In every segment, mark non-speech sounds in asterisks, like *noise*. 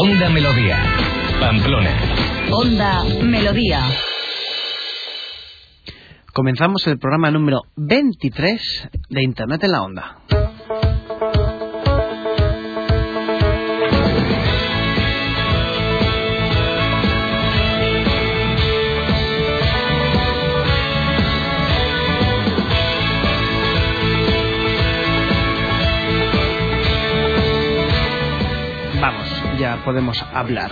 Onda Melodía, Pamplona. Onda Melodía. Comenzamos el programa número 23 de Internet en la Onda. Ya podemos hablar.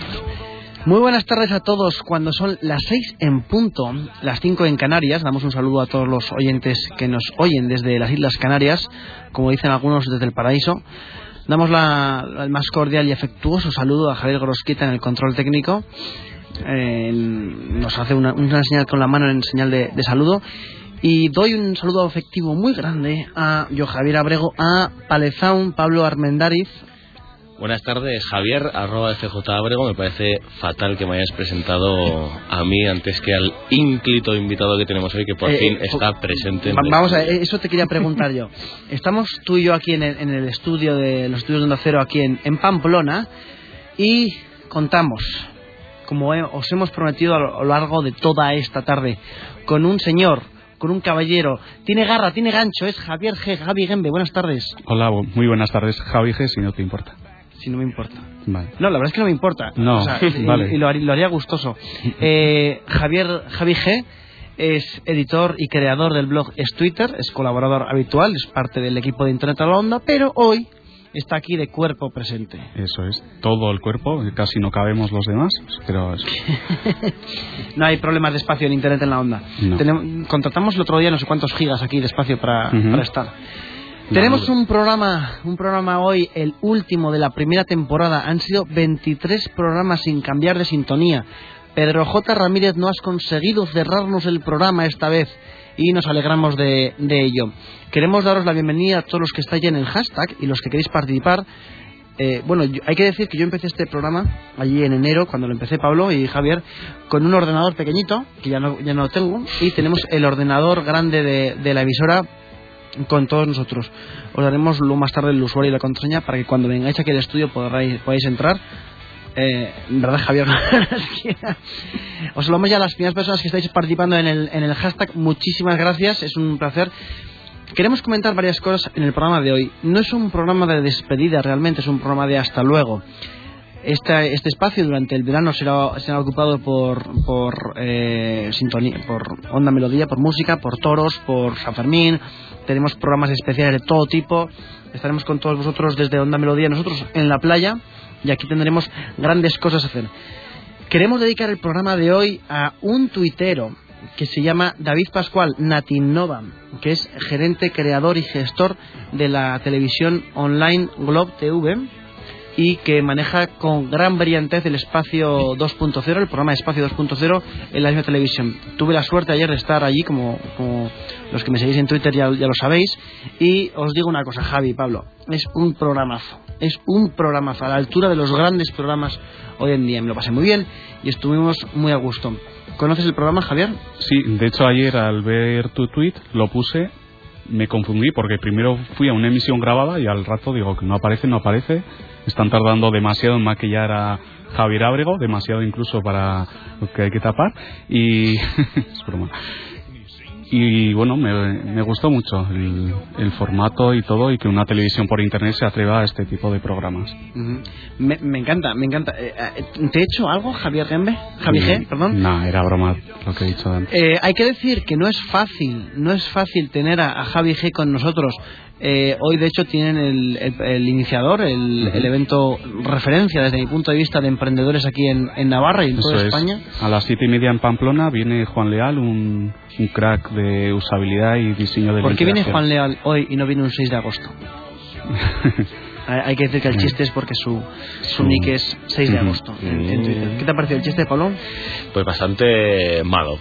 Muy buenas tardes a todos. Cuando son las seis en punto, las cinco en Canarias, damos un saludo a todos los oyentes que nos oyen desde las Islas Canarias, como dicen algunos desde el paraíso. Damos la, el más cordial y afectuoso saludo a Javier Grosquita en el control técnico. Eh, nos hace una, señal con la mano en señal de, saludo. Y doy un saludo afectivo muy grande a yo, Javier Abrego, a Palezaun, Pablo Armendariz, Buenas tardes, Javier, arroba FJ Abrego. Me parece fatal que me hayas presentado a mí antes que al ínclito invitado que tenemos hoy, que por eh, fin está presente. En vamos a eso te quería preguntar yo. Estamos tú y yo aquí en el, en el estudio de los estudios de Onda Cero, aquí en, en Pamplona, y contamos, como os hemos prometido a lo largo de toda esta tarde, con un señor con un caballero. Tiene garra, tiene gancho, es Javier G. Javi Gembe. Buenas tardes. Hola, muy buenas tardes, Javi G, si no te importa si no me importa. Vale. No, la verdad es que no me importa. No, o sea, *laughs* vale. y, y lo, haría, lo, haría, gustoso. *laughs* Eh, Javier Javi G es editor y creador del blog Es Twitter, es colaborador habitual, es parte del equipo de Internet a la Onda, pero hoy está aquí de cuerpo presente. Eso es, todo el cuerpo, casi no cabemos los demás, pero es... *laughs* no hay problemas de espacio en Internet en la Onda. No. Tenemos, contratamos el otro día no sé cuántos gigas aquí de espacio para, uh -huh. para estar. Tenemos un programa, un programa hoy, el último de la primera temporada. Han sido 23 programas sin cambiar de sintonía. Pedro J. Ramírez no has conseguido cerrarnos el programa esta vez y nos alegramos de, de ello. Queremos daros la bienvenida a todos los que estáis en el hashtag y los que queréis participar. Eh, bueno, yo, hay que decir que yo empecé este programa allí en enero, cuando lo empecé Pablo y Javier, con un ordenador pequeñito, que ya no, ya no tengo, y tenemos el ordenador grande de, de la emisora con todos nosotros. Os daremos luego más tarde el usuario y la contraseña para que cuando vengáis aquí al estudio podáis, podáis entrar. Eh, ¿Verdad, Javier? *laughs* Os saludamos ya a las primeras personas que estáis participando en el, en el hashtag. Muchísimas gracias, es un placer. Queremos comentar varias cosas en el programa de hoy. No es un programa de despedida realmente, es un programa de hasta luego. Este, este espacio durante el verano será, será ocupado por por, eh, sintonía, por onda melodía, por música, por toros, por San Fermín. Tenemos programas especiales de todo tipo. Estaremos con todos vosotros desde Onda Melodía, nosotros en la playa, y aquí tendremos grandes cosas a hacer. Queremos dedicar el programa de hoy a un tuitero que se llama David Pascual Natinnova, que es gerente, creador y gestor de la televisión online Globe TV y que maneja con gran brillantez el espacio 2.0, el programa espacio 2.0 en la misma televisión. Tuve la suerte ayer de estar allí, como, los que me seguís en Twitter ya, ya, lo sabéis, y os digo una cosa, Javi, Pablo, es un programazo, es un programazo, a la altura de los grandes programas hoy en día. Me lo pasé muy bien y estuvimos muy a gusto. ¿Conoces el programa, Javier? Sí, de hecho ayer al ver tu tweet lo puse me confundí porque primero fui a una emisión grabada y al rato digo que no aparece, no aparece. Están tardando demasiado en maquillar a Javier Ábrego, demasiado incluso para lo que hay que tapar. Y. *laughs* es broma. Y bueno, me, me gustó mucho el, el, formato y todo, y que una televisión por internet se atreva a este tipo de programas. Uh -huh. me, me, encanta, me encanta. Eh, ¿Te he hecho algo, Javier Gembe? Javi G, perdón. No, era broma lo que he dicho antes. Eh, hay que decir que no es fácil, no es fácil tener a, a Javi G con nosotros. Eh, hoy, de hecho, tienen el, el, el iniciador, el, uh -huh. el, evento referencia desde mi punto de vista de emprendedores aquí en, en Navarra y en Eso toda es. España. A las siete y media en Pamplona viene Juan Leal, un, un crack de usabilidad y diseño de ¿Por qué viene Juan Leal hoy y no viene un 6 de agosto? *laughs* Hay que decir que el chiste es porque su, su nick es 6 de agosto en, Twitter. ¿Qué te ha parecido el chiste, Pablo? Pues bastante malo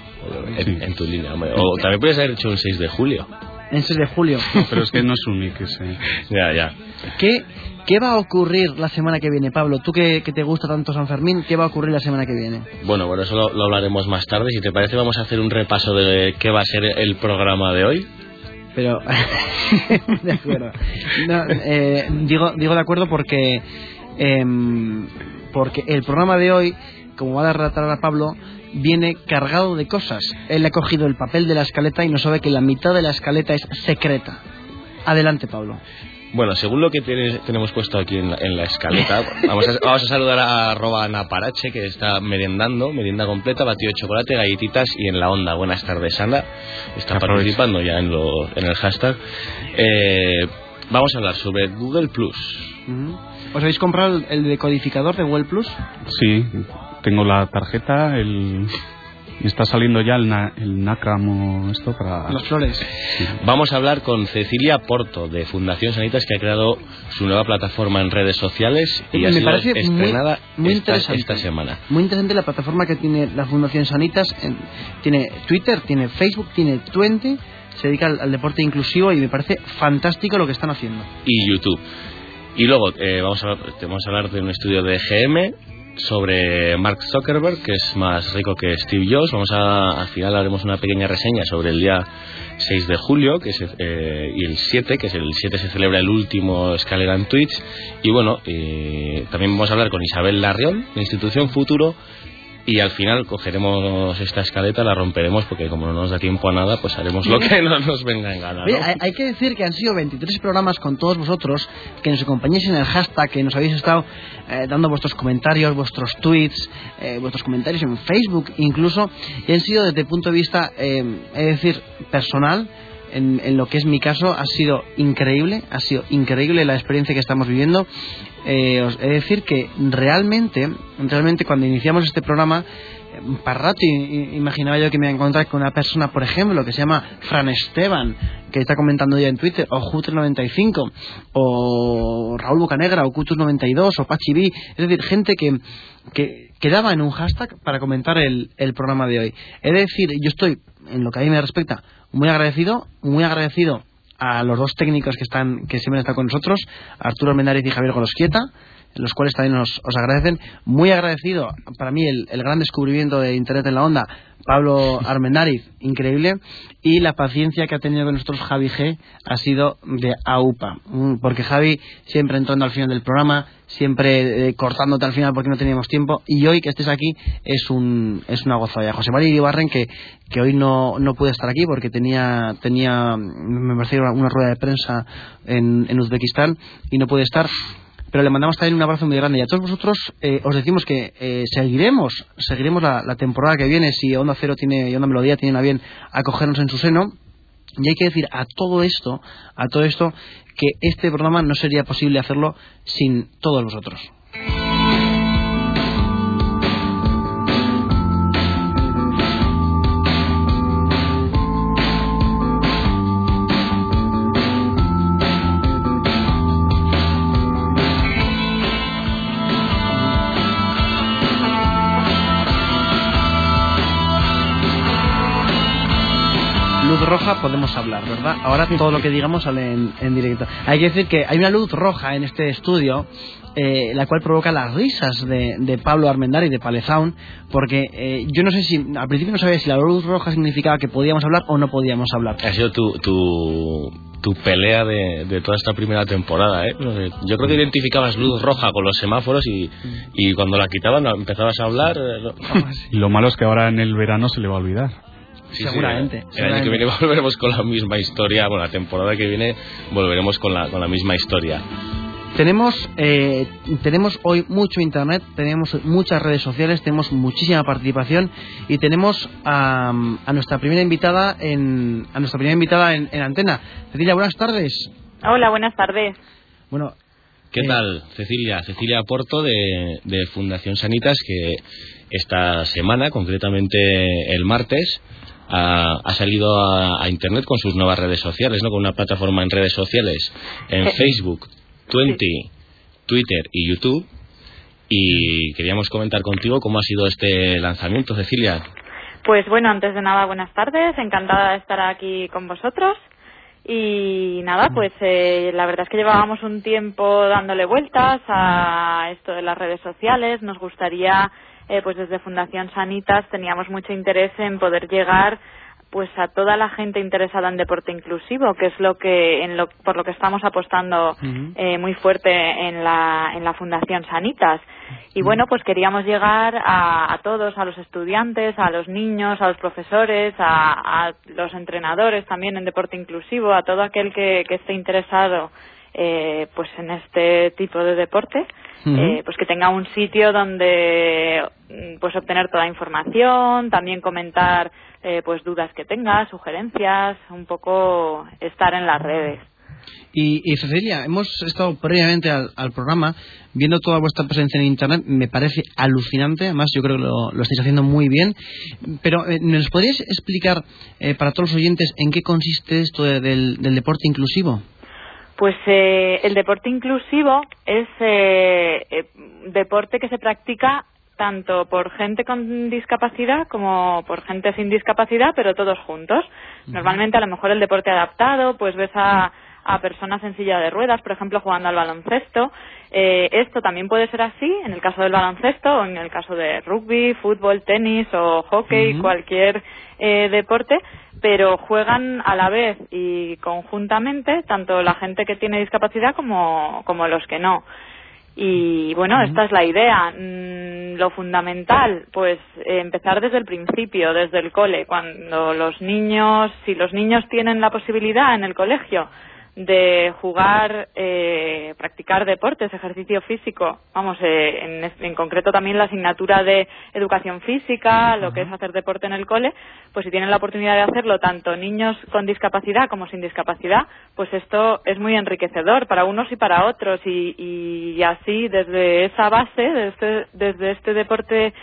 en, tu línea. O también puedes haber hecho un 6 de julio. En 6 de julio. pero es que no es un nick ese. *laughs* ya, ya. ¿Qué, ¿Qué va a ocurrir la semana que viene, Pablo? Tú que, te gusta tanto San Fermín, ¿qué va a ocurrir la semana que viene? Bueno, bueno, eso lo, hablaremos más tarde. Si te parece, vamos a hacer un repaso de qué va a ser el programa de hoy. Pero, *laughs* de acuerdo. Eh, digo, digo de acuerdo porque, em, porque el programa de hoy, como va a relatar a Pablo, viene cargado de cosas. Él ha cogido el papel de la escaleta y no sabe que la mitad de la escaleta es secreta. Adelante, Pablo. Bueno, según lo que tenemos puesto aquí en la, escaleta, *laughs* vamos a, saludar a arroba Naparache, que está merendando, merienda completa, batido de chocolate, galletitas y en la onda. Buenas tardes, Ana. Está participando ya en, en el hashtag. Eh, vamos a hablar sobre Google Plus. ¿Os habéis comprado el decodificador de Google Plus? Sí, tengo la tarjeta, el y está saliendo ya el, na, el esto para... Las flores. Vamos a hablar con Cecilia Porto, de Fundación Sanitas, que ha creado su nueva plataforma en redes sociales y Me ha sido parece estrenada muy, esta, interesante. esta, semana. Muy interesante la plataforma que tiene la Fundación Sanitas. tiene Twitter, tiene Facebook, tiene Twenty, se dedica al, deporte inclusivo y me parece fantástico lo que están haciendo. Y YouTube. Y luego eh, vamos, a, vamos a hablar de un estudio de GM sobre Mark Zuckerberg, que es más rico que Steve Jobs. Vamos a, al final haremos una pequeña reseña sobre el día 6 de julio que es, eh, y el 7, que es el 7 se celebra el último escalera en Twitch. Y bueno, eh, también vamos a hablar con Isabel Larrión, de Institución Futuro, y al final cogeremos esta escaleta, la romperemos porque como no nos da tiempo a nada, pues haremos lo que no nos venga en gana. hay, que decir que han sido 23 programas con todos vosotros, que nos acompañéis en el hashtag, que nos habéis estado eh, dando vuestros comentarios, vuestros tweets, eh, vuestros comentarios en Facebook incluso, y han sido desde el punto de vista, eh, es decir, personal, en, en, lo que es mi caso, ha sido increíble, ha sido increíble la experiencia que estamos viviendo eh, os he de decir que realmente, realmente cuando iniciamos este programa, para rato imaginaba yo que me iba a encontrar con una persona, por ejemplo, que se llama Fran Esteban, que está comentando ya en Twitter, o Jutre95, o Raúl Bocanegra, o Cutus92, o Pachi es decir, gente que, que quedaba en un hashtag para comentar el, el programa de hoy. He de decir, yo estoy, en lo que a mí me respecta, muy agradecido, muy agradecido a los dos técnicos que están que siempre están con nosotros, Arturo Menárez y Javier Golosquieta, los cuales también os, agradecen. Muy agradecido para mí el, gran descubrimiento de Internet en la onda, Pablo *laughs* Armenariz, increíble, y la paciencia que ha tenido con nosotros Javi G ha sido de AUPA, mm, porque Javi siempre entrando al final del programa, siempre eh, cortándote al final porque no teníamos tiempo, y hoy que estés aquí es un es una gozada. José María Ibarren, que, que hoy no, no puede estar aquí porque tenía, tenía me parece, una rueda de prensa en, en Uzbekistán y no puede estar pero le mandamos también un abrazo muy grande. Y a todos vosotros eh, os decimos que eh, seguiremos, seguiremos la, temporada que viene si Onda Cero tiene, y Onda Melodía tienen a bien acogernos en su seno. Y hay que decir a todo esto, a todo esto, que este programa no sería posible hacerlo sin todos vosotros. Roja podemos hablar, ¿verdad? Ahora todo lo que digamos sale en, directo. Hay que decir que hay una luz roja en este estudio, eh, la cual provoca las risas de, Pablo Armendar y de Palezaun, porque eh, yo no sé si, al principio no sabía si la luz roja significaba que podíamos hablar o no podíamos hablar. Ha sido tu, tu, tu pelea de, toda esta primera temporada, ¿eh? Yo creo que identificabas luz roja con los semáforos y, y cuando la quitaban empezabas a hablar. Eh, *laughs* y lo malo es que ahora en el verano se le va a olvidar seguramente, El año que viene *laughs* volveremos con la misma historia. Bueno, la temporada que viene volveremos con la, con la misma historia. Tenemos, eh, tenemos hoy mucho internet, tenemos muchas redes sociales, tenemos muchísima participación y tenemos a, nuestra primera invitada en a nuestra primera invitada en, antena. Cecilia, buenas tardes. Hola, buenas tardes. Bueno, ¿qué eh, tal, Cecilia? Cecilia Porto de, de Fundación Sanitas que esta semana, concretamente el martes, ha, salido a, Internet con sus nuevas redes sociales, ¿no? Con una plataforma en redes sociales, en Facebook, Twenty, Twitter y YouTube. Y queríamos comentar contigo cómo ha sido este lanzamiento, Cecilia. Pues bueno, antes de nada, buenas tardes. Encantada de estar aquí con vosotros. Y nada, pues eh, la verdad es que llevábamos un tiempo dándole vueltas a esto de las redes sociales. Nos gustaría, eh, pues desde Fundación Sanitas teníamos mucho interés en poder llegar pues a toda la gente interesada en deporte inclusivo, que es lo que en lo, por lo que estamos apostando eh, muy fuerte en la, en la Fundación Sanitas. Y bueno, pues queríamos llegar a, todos, a los estudiantes, a los niños, a los profesores, a, los entrenadores también en deporte inclusivo, a todo aquel que, esté interesado eh, pues en este tipo de deporte. Eh, pues que tenga un sitio donde mm, pues obtener toda la información, también comentar eh, pues dudas que tengas, sugerencias, un poco estar en las redes. Y, Cecilia, hemos estado previamente al, programa viendo toda vuestra presencia en Internet. Me parece alucinante, además yo creo que lo, estáis haciendo muy bien. Pero, eh, ¿nos podríais explicar eh, para todos los oyentes en qué consiste esto del, deporte inclusivo? Pues el deporte inclusivo es deporte que se practica tanto por gente con discapacidad como por gente sin discapacidad, pero todos juntos. Normalmente, a lo mejor el deporte adaptado, pues ves a, a personas en silla de ruedas, por ejemplo, jugando al baloncesto. Eh, esto también puede ser así en el caso del baloncesto o en el caso de rugby, fútbol, tenis o hockey, cualquier eh, deporte, pero juegan a la vez y conjuntamente tanto la gente que tiene discapacidad como, como los que no. Y bueno, esta es la idea. Mm, lo fundamental, pues empezar desde el principio, desde el cole, cuando los niños, si los niños tienen la posibilidad en el colegio de jugar, eh, practicar deportes, ejercicio físico, vamos, eh, en, concreto también la asignatura de educación física, lo que es hacer deporte en el cole, pues si tienen la oportunidad de hacerlo tanto niños con discapacidad como sin discapacidad, pues esto es muy enriquecedor para unos y para otros y, y así desde esa base, desde este, desde este deporte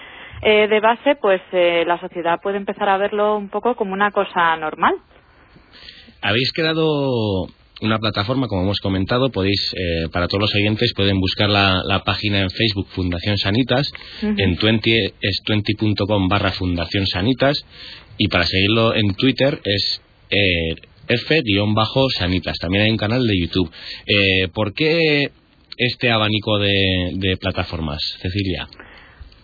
eh, de base, pues eh, la sociedad puede empezar a verlo un poco como una cosa normal. Habéis quedado una plataforma, como hemos comentado, podéis, eh, para todos los oyentes, pueden buscar la, página en Facebook Fundación Sanitas, en 20 es 20.com barra Fundación Sanitas, y para seguirlo en Twitter es eh, F-Sanitas. También hay un canal de YouTube. Eh, ¿Por qué este abanico de, plataformas, Cecilia?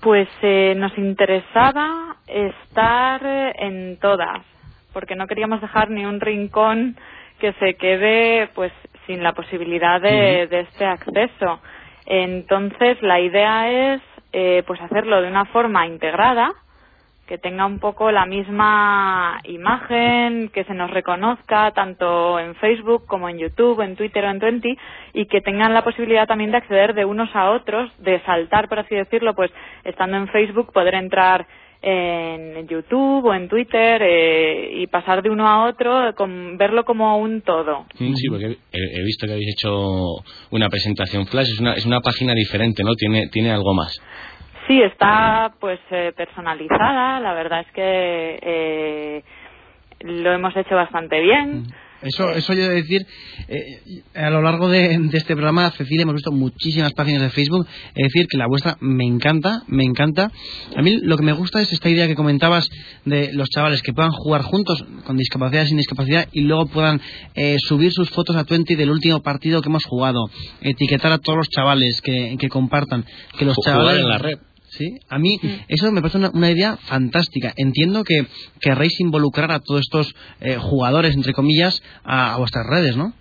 Pues eh, nos interesaba estar en todas, porque no queríamos dejar ni un rincón que se quede pues sin la posibilidad de, este acceso. Entonces la idea es eh, pues hacerlo de una forma integrada, que tenga un poco la misma imagen, que se nos reconozca tanto en Facebook como en YouTube, en Twitter o en Twenty, y que tengan la posibilidad también de acceder de unos a otros, de saltar, por así decirlo, pues estando en Facebook, poder entrar en YouTube o en Twitter eh, y pasar de uno a otro, con, verlo como un todo. Sí, porque he, visto que habéis hecho una presentación flash, es una, es una página diferente, ¿no? Tiene, tiene algo más. Sí, está pues eh, personalizada, la verdad es que eh, lo hemos hecho bastante bien. Eso, eso yo he de decir, eh, a lo largo de, este programa, Cecilia, hemos visto muchísimas páginas de Facebook, es decir, que la vuestra me encanta, me encanta. A mí lo que me gusta es esta idea que comentabas de los chavales que puedan jugar juntos, con discapacidad y sin discapacidad, y luego puedan eh, subir sus fotos a Twenty del último partido que hemos jugado, etiquetar a todos los chavales que, que compartan, que los chavales... en la red. Sí, a mí eso me parece una, idea fantástica. Entiendo que querréis involucrar a todos estos eh, jugadores, entre comillas, a, vuestras redes, ¿no?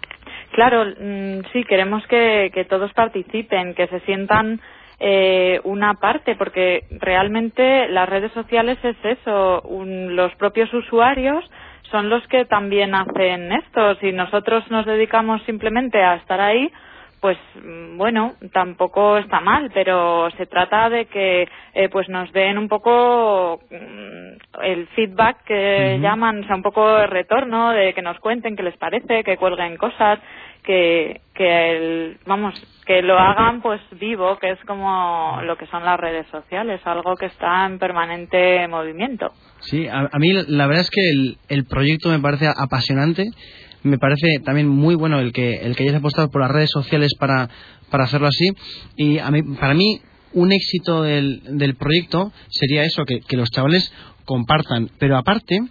Claro, mm, sí, queremos que, todos participen, que se sientan eh, una parte, porque realmente las redes sociales es eso, los propios usuarios son los que también hacen esto. Si nosotros nos dedicamos simplemente a estar ahí, pues mm, bueno, tampoco está mal, pero se trata de que eh, pues nos den un poco mm, el feedback que llaman, o sea, un poco el retorno de que nos cuenten qué les parece, que cuelguen cosas, que que el, vamos, que lo hagan pues vivo, que es como lo que son las redes sociales, algo que está en permanente movimiento. Sí, a, mí la verdad es que el, el proyecto me parece apasionante me parece también muy bueno el que el que hayas apostado por las redes sociales para, para hacerlo así. Y a para mí, un éxito del, del proyecto sería eso, que, que los chavales compartan. Pero aparte,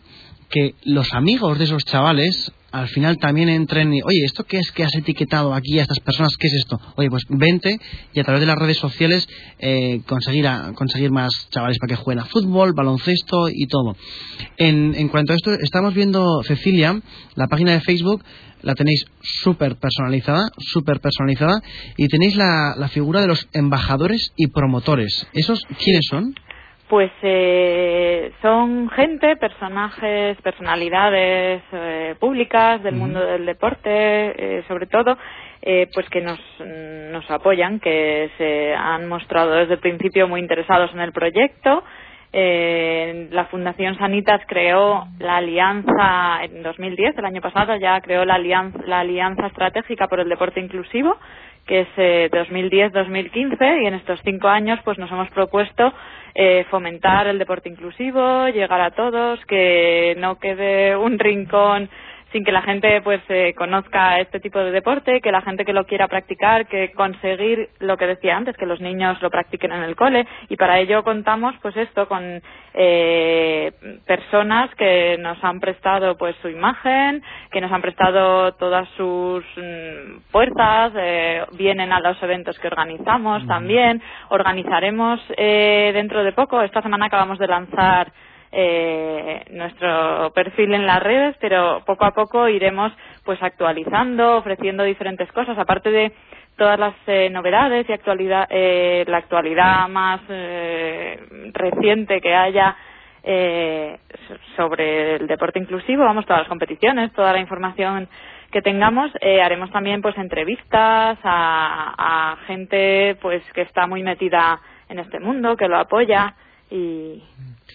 que los amigos de esos chavales al final también entren y, oye, ¿esto qué es que has etiquetado aquí a estas personas? ¿Qué es esto? Oye, pues vente y a través de las redes sociales eh, conseguir, a, conseguir más chavales para que jueguen a fútbol, baloncesto y todo. En, en cuanto a esto, estamos viendo, Cecilia, la página de Facebook, la tenéis súper personalizada, súper personalizada, y tenéis la, la figura de los embajadores y promotores. ¿Esos quiénes son? Pues eh, son gente, personajes, personalidades eh, públicas del mundo del deporte, eh, sobre todo, eh, pues que nos, nos apoyan, que se han mostrado desde el principio muy interesados en el proyecto. Eh, la Fundación Sanitas creó la alianza en 2010, el año pasado ya creó la alianza, la alianza estratégica por el deporte inclusivo, que es eh, 2010-2015 y en estos cinco años pues nos hemos propuesto eh, fomentar el deporte inclusivo, llegar a todos, que no quede un rincón sin que la gente pues eh, conozca este tipo de deporte, que la gente que lo quiera practicar, que conseguir lo que decía antes, que los niños lo practiquen en el cole. Y para ello contamos pues esto con eh, personas que nos han prestado pues su imagen, que nos han prestado todas sus mm, fuerzas, eh, vienen a los eventos que organizamos también, organizaremos eh, dentro de poco, esta semana acabamos de lanzar eh, nuestro perfil en las redes, pero poco a poco iremos pues actualizando, ofreciendo diferentes cosas, aparte de todas las eh, novedades y actualidad, eh, la actualidad más eh, reciente que haya eh, sobre el deporte inclusivo, vamos, todas las competiciones, toda la información que tengamos, eh, haremos también pues entrevistas a, a gente pues que está muy metida en este mundo, que lo apoya y,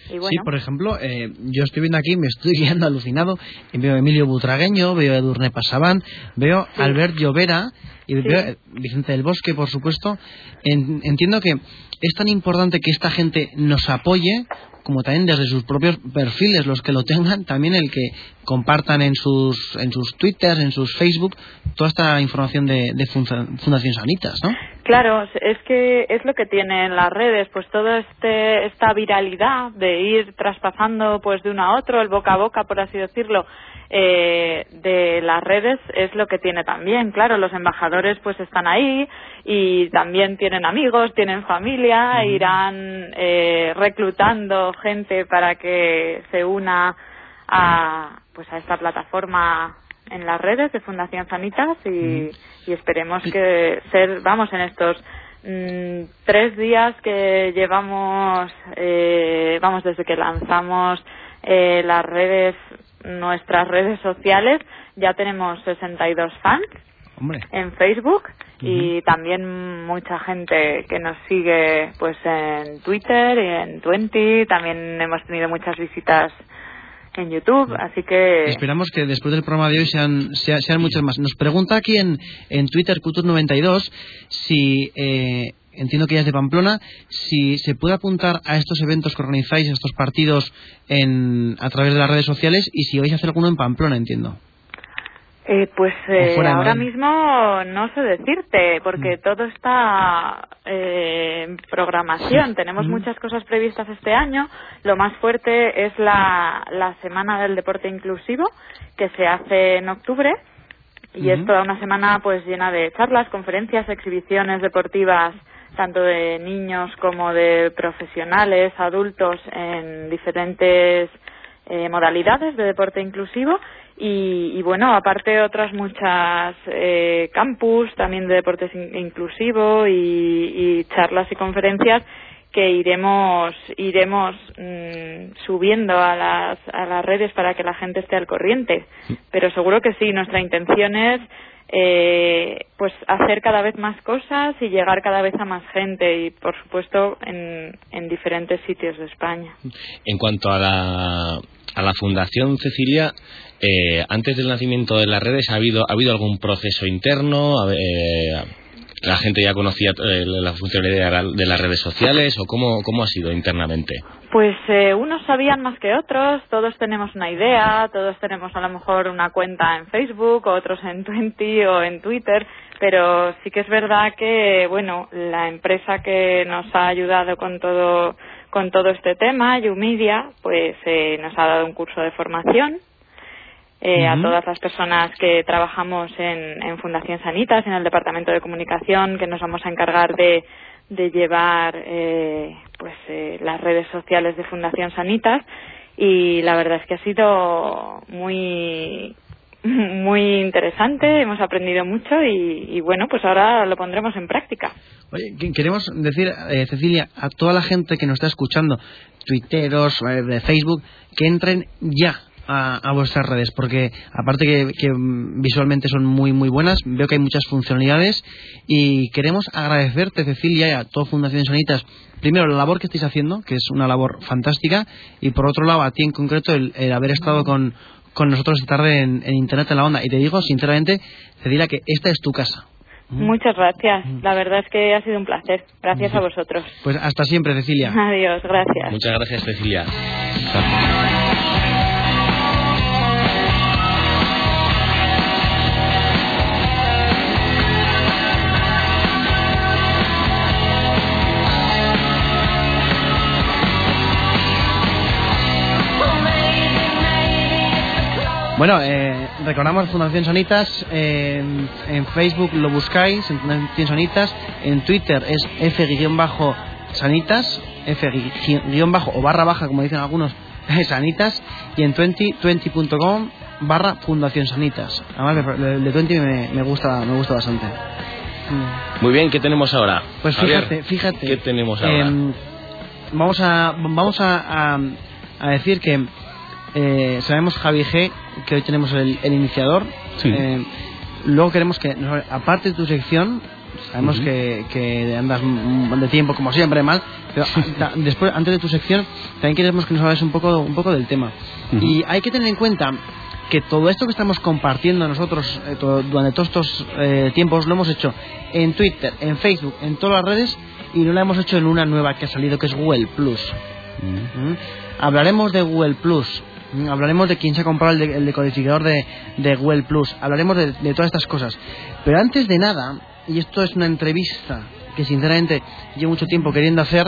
y bueno. Sí, por ejemplo, eh, yo estoy viendo aquí, me estoy *laughs* guiando alucinado, y veo a Emilio Butragueño, veo a Edurne Pasabán, veo a Albert Llovera y veo a Vicente del Bosque, por supuesto. En- entiendo que es tan importante que esta gente nos apoye como también desde sus propios perfiles, los que lo tengan, también el que compartan en sus, en sus Twitter, en sus Facebook, toda esta información de, de Funda- Fundación Sanitas, ¿no? Claro, es que es lo que tienen las redes, pues toda este, esta viralidad de ir traspasando pues de uno a otro, el boca a boca, por así decirlo, eh, de las redes es lo que tiene también. Claro, los embajadores pues están ahí y también tienen amigos, tienen familia, irán eh, reclutando gente para que se una a pues a esta plataforma en las redes de Fundación Sanitas y, y esperemos que ser, vamos, en estos mm, tres días que llevamos, eh, vamos, desde que lanzamos eh, las redes, nuestras redes sociales, ya tenemos 62 fans Hombre. en Facebook y también mucha gente que nos sigue pues en Twitter y en Twenty, también hemos tenido muchas visitas en YouTube, así que Esperamos que después del programa de hoy sean, sea- sean muchos más. Nos pregunta aquí en, en Twitter, Cultur92, si, eh, entiendo que ella es de Pamplona, si se puede apuntar a estos eventos que organizáis, a estos partidos en, a través de las redes sociales y si vais a hacer alguno en Pamplona, entiendo. Eh, pues eh, ahora mismo no sé decirte, Mm. porque todo está eh, en programación. Tenemos Mm. muchas cosas previstas este año. Lo más fuerte es la, la Semana del Deporte Inclusivo, que se hace en octubre. Y es Ujú. toda una semana pues llena de charlas, conferencias, exhibiciones deportivas, tanto de niños como de profesionales, adultos, en diferentes eh, modalidades de deporte inclusivo y, y, bueno, aparte otras muchas eh, campus también de deporte in- inclusivo y, y charlas y conferencias que iremos iremos mm, subiendo a las, a las redes para que la gente esté al corriente. Pero seguro que sí, nuestra intención es eh, pues hacer cada vez más cosas y llegar cada vez a más gente y por supuesto en, en diferentes sitios de España. En cuanto a la, a la Fundación Cecilia, eh, antes del nacimiento de las redes, ¿ha habido, ha habido algún proceso interno? Eh, la gente ya conocía eh, la funcionalidad de las redes sociales o cómo, cómo ha sido internamente? Pues eh, unos sabían más que otros, todos tenemos una idea, todos tenemos a lo mejor una cuenta en Facebook, otros en Twenty o en Twitter, pero sí que es verdad que, bueno, la empresa que nos ha ayudado con todo, con todo este tema, YouMedia, pues eh, nos ha dado un curso de formación eh, a todas las personas que trabajamos en, en, Fundación Sanitas, en el Departamento de Comunicación, que nos vamos a encargar de, de llevar eh, pues eh, las redes sociales de Fundación Sanitas. Y la verdad es que ha sido muy *laughs* muy interesante, hemos aprendido mucho y, y, bueno, pues ahora lo pondremos en práctica. Oye, queremos decir, eh, Cecilia, a toda la gente que nos está escuchando, tuiteros, eh, de Facebook, que entren ya a, vuestras redes, porque aparte que, visualmente son muy muy buenas, veo que hay muchas funcionalidades y queremos agradecerte, Cecilia, y a toda Fundación Sanitas, primero la labor que estáis haciendo, que es una labor fantástica, y por otro lado a ti en concreto el, haber estado con, con nosotros esta tarde en, Internet en la onda. Y te digo sinceramente, Cecilia, que esta es tu casa. Muchas gracias. La verdad es que ha sido un placer. Gracias a vosotros. Pues hasta siempre, Cecilia. Adiós, gracias. Muchas gracias, Cecilia. Bueno, eh, recordamos Fundación Sanitas, en Facebook lo buscáis, en Fundación Sanitas, en Twitter es F-Sanitas, F- o barra baja, como dicen algunos, *laughs* Sanitas, y en 20, 20.com barra Fundación Sanitas. Además, el de 20 me, gusta, me gusta bastante. Muy bien, ¿qué tenemos ahora? Pues fíjate, fíjate. ¿Qué tenemos ahora? Em, vamos a, vamos a, a decir que eh, sabemos, Javi G, que hoy tenemos el, iniciador. Eh, luego queremos que, aparte de tu sección, sabemos que, que, andas de tiempo, como siempre, mal, pero después, antes de tu sección, también queremos que nos hables un poco, un poco del tema. Y hay que tener en cuenta que todo esto que estamos compartiendo nosotros eh, durante todos estos tiempos lo hemos hecho en Twitter, en Facebook, en todas las redes y no lo hemos hecho en una nueva que ha salido que es Google Plus. Hablaremos de Google Plus, hablaremos de quién se ha comprado el, decodificador de, de, Google Plus, hablaremos de, todas estas cosas. Pero antes de nada, y esto es una entrevista que sinceramente llevo mucho tiempo queriendo hacer,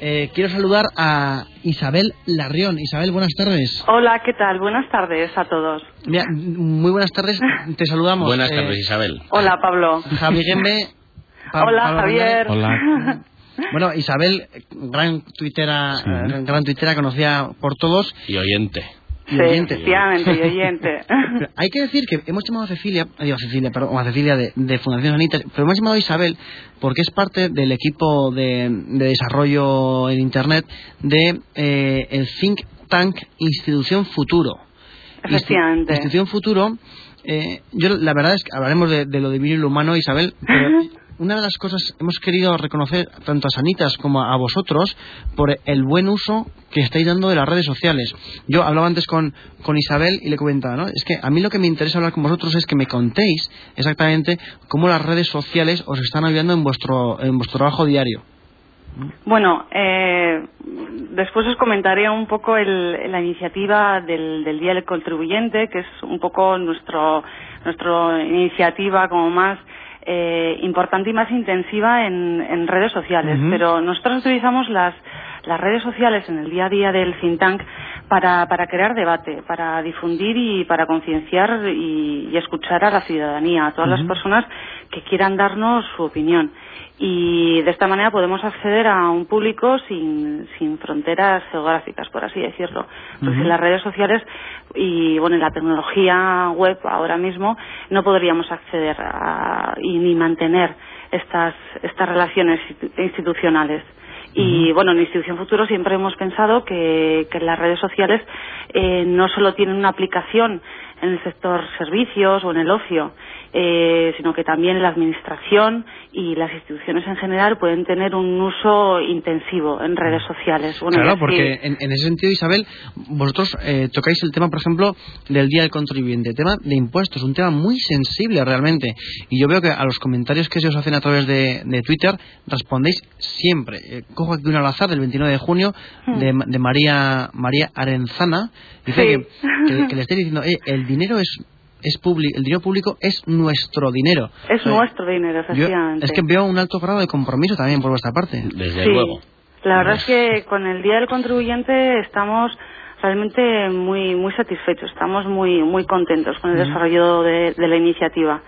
eh, quiero saludar a Isabel Larrión. Isabel, buenas tardes. Hola, ¿qué tal? Buenas tardes a todos. muy buenas tardes, te saludamos. Buenas eh, tardes, Isabel. Hola, Pablo. Javier Gembe. *laughs* Hola, Javier. Hola. *laughs* Bueno, Isabel, gran tuitera, gran tuitera conocida por todos. Y oyente sí, Efectivamente, y oyente. *laughs* hay que decir que hemos llamado a Cecilia, digo a Cecilia, perdón, a Cecilia de, de Fundación Sanita, pero hemos llamado a Isabel porque es parte del equipo de, de desarrollo en Internet de eh, el Think Tank Institución Futuro. Efectivamente. Institución Futuro, eh, yo la verdad es que hablaremos de, de lo divino y lo humano, Isabel, pero una de las cosas hemos querido reconocer tanto a Sanitas como a vosotros por el buen uso que estáis dando de las redes sociales. Yo hablaba antes con, con Isabel y le comentaba, ¿no? Es que a mí lo que me interesa hablar con vosotros es que me contéis exactamente cómo las redes sociales os están ayudando en vuestro, en vuestro trabajo diario. Bueno, eh, después os comentaré un poco la iniciativa del, del, Día del Contribuyente, que es un poco nuestro, nuestra iniciativa como más eh, importante y más intensiva en, redes sociales. Pero nosotros utilizamos las, las redes sociales en el día a día del think tank para, para crear debate, para difundir y para concienciar y, escuchar a la ciudadanía, a todas las personas que quieran darnos su opinión y de esta manera podemos acceder a un público sin, sin fronteras geográficas, por así decirlo. Porque en las redes sociales y bueno, en la tecnología web ahora mismo no podríamos acceder a, y ni mantener estas, estas relaciones institucionales. Y bueno, en Institución Futuro siempre hemos pensado que, que las redes sociales eh, no solo tienen una aplicación en el sector servicios o en el ocio, eh, sino que también la administración y las instituciones en general pueden tener un uso intensivo en redes sociales. claro, porque en, ese sentido, Isabel, vosotros eh, tocáis el tema, por ejemplo, del Día del Contribuyente, el tema de impuestos, un tema muy sensible realmente. Y yo veo que a los comentarios que se os hacen a través de, Twitter respondéis siempre. Eh, cojo aquí un al azar del 29 de junio hmm. de, María María Arenzana, dice que, le *laughs* estáis diciendo, el dinero es es el dinero público es nuestro dinero. Es nuestro dinero, efectivamente. es que veo un alto grado de compromiso también por vuestra parte. Desde luego. La verdad es que con el Día del Contribuyente estamos realmente muy muy satisfechos, estamos muy muy contentos con el desarrollo de la iniciativa.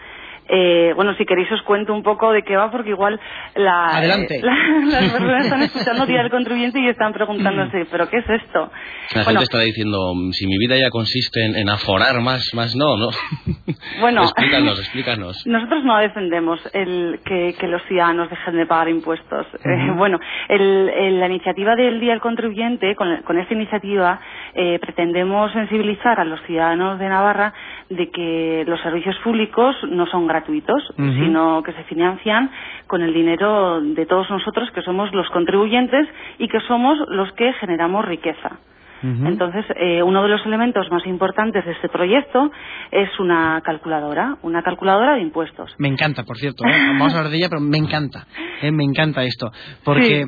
Eh, bueno, si queréis os cuento un poco de qué va, porque igual la, Adelante. *laughs* las personas están *laughs* escuchando Día del Contribuyente y están preguntándose, ¿pero qué es esto? La gente está diciendo, si mi vida ya consiste en, aforar más, más no, ¿no? *laughs* Bueno, explícanos, explícanos. Nosotros no defendemos el que, los ciudadanos dejen de pagar impuestos. Eh, bueno, el, la iniciativa del Día del Contribuyente, con, con esta iniciativa, eh, pretendemos sensibilizar a los ciudadanos de Navarra de que los servicios públicos no son gratuitos, sino que se financian con el dinero de todos nosotros, que somos los contribuyentes y que somos los que generamos riqueza. Entonces, eh, uno de los elementos más importantes de este proyecto es una calculadora, una calculadora de impuestos. Me encanta, por cierto, ¿eh? vamos a hablar de ella, pero me encanta, ¿eh? me encanta esto, porque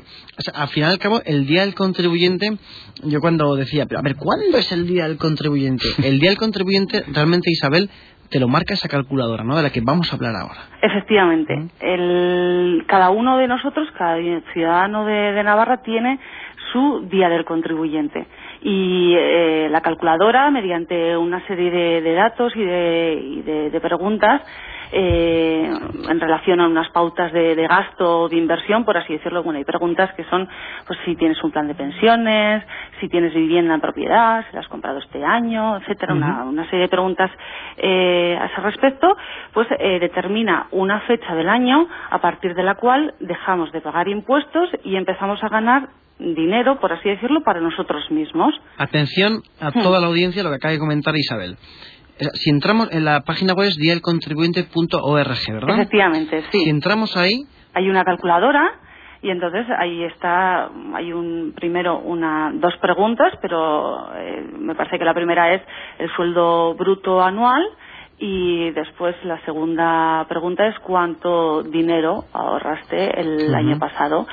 al final y al cabo, el Día del Contribuyente, yo cuando decía, pero a ver, ¿cuándo es el Día del Contribuyente? El Día del Contribuyente, realmente, Isabel, te lo marca esa calculadora, ¿no? De la que vamos a hablar ahora. Efectivamente. El, cada uno de nosotros, cada ciudadano de, Navarra, tiene su día del contribuyente. Y eh, la calculadora, mediante una serie de, datos y de preguntas, eh, en relación a unas pautas de, gasto o de inversión, por así decirlo. Bueno, hay preguntas que son, pues si tienes un plan de pensiones, si tienes vivienda en propiedad, si la has comprado este año, etcétera, una, serie de preguntas eh, a ese respecto, pues eh, determina una fecha del año a partir de la cual dejamos de pagar impuestos y empezamos a ganar dinero, por así decirlo, para nosotros mismos. Atención a hmm. toda la audiencia lo que acaba de comentar Isabel si entramos en la página web es dialcontribuyente.org, ¿verdad? Efectivamente, sí. Si entramos ahí... Hay una calculadora y entonces ahí está, hay un primero una dos preguntas, pero eh, me parece que la primera es el sueldo bruto anual y después la segunda pregunta es cuánto dinero ahorraste el año pasado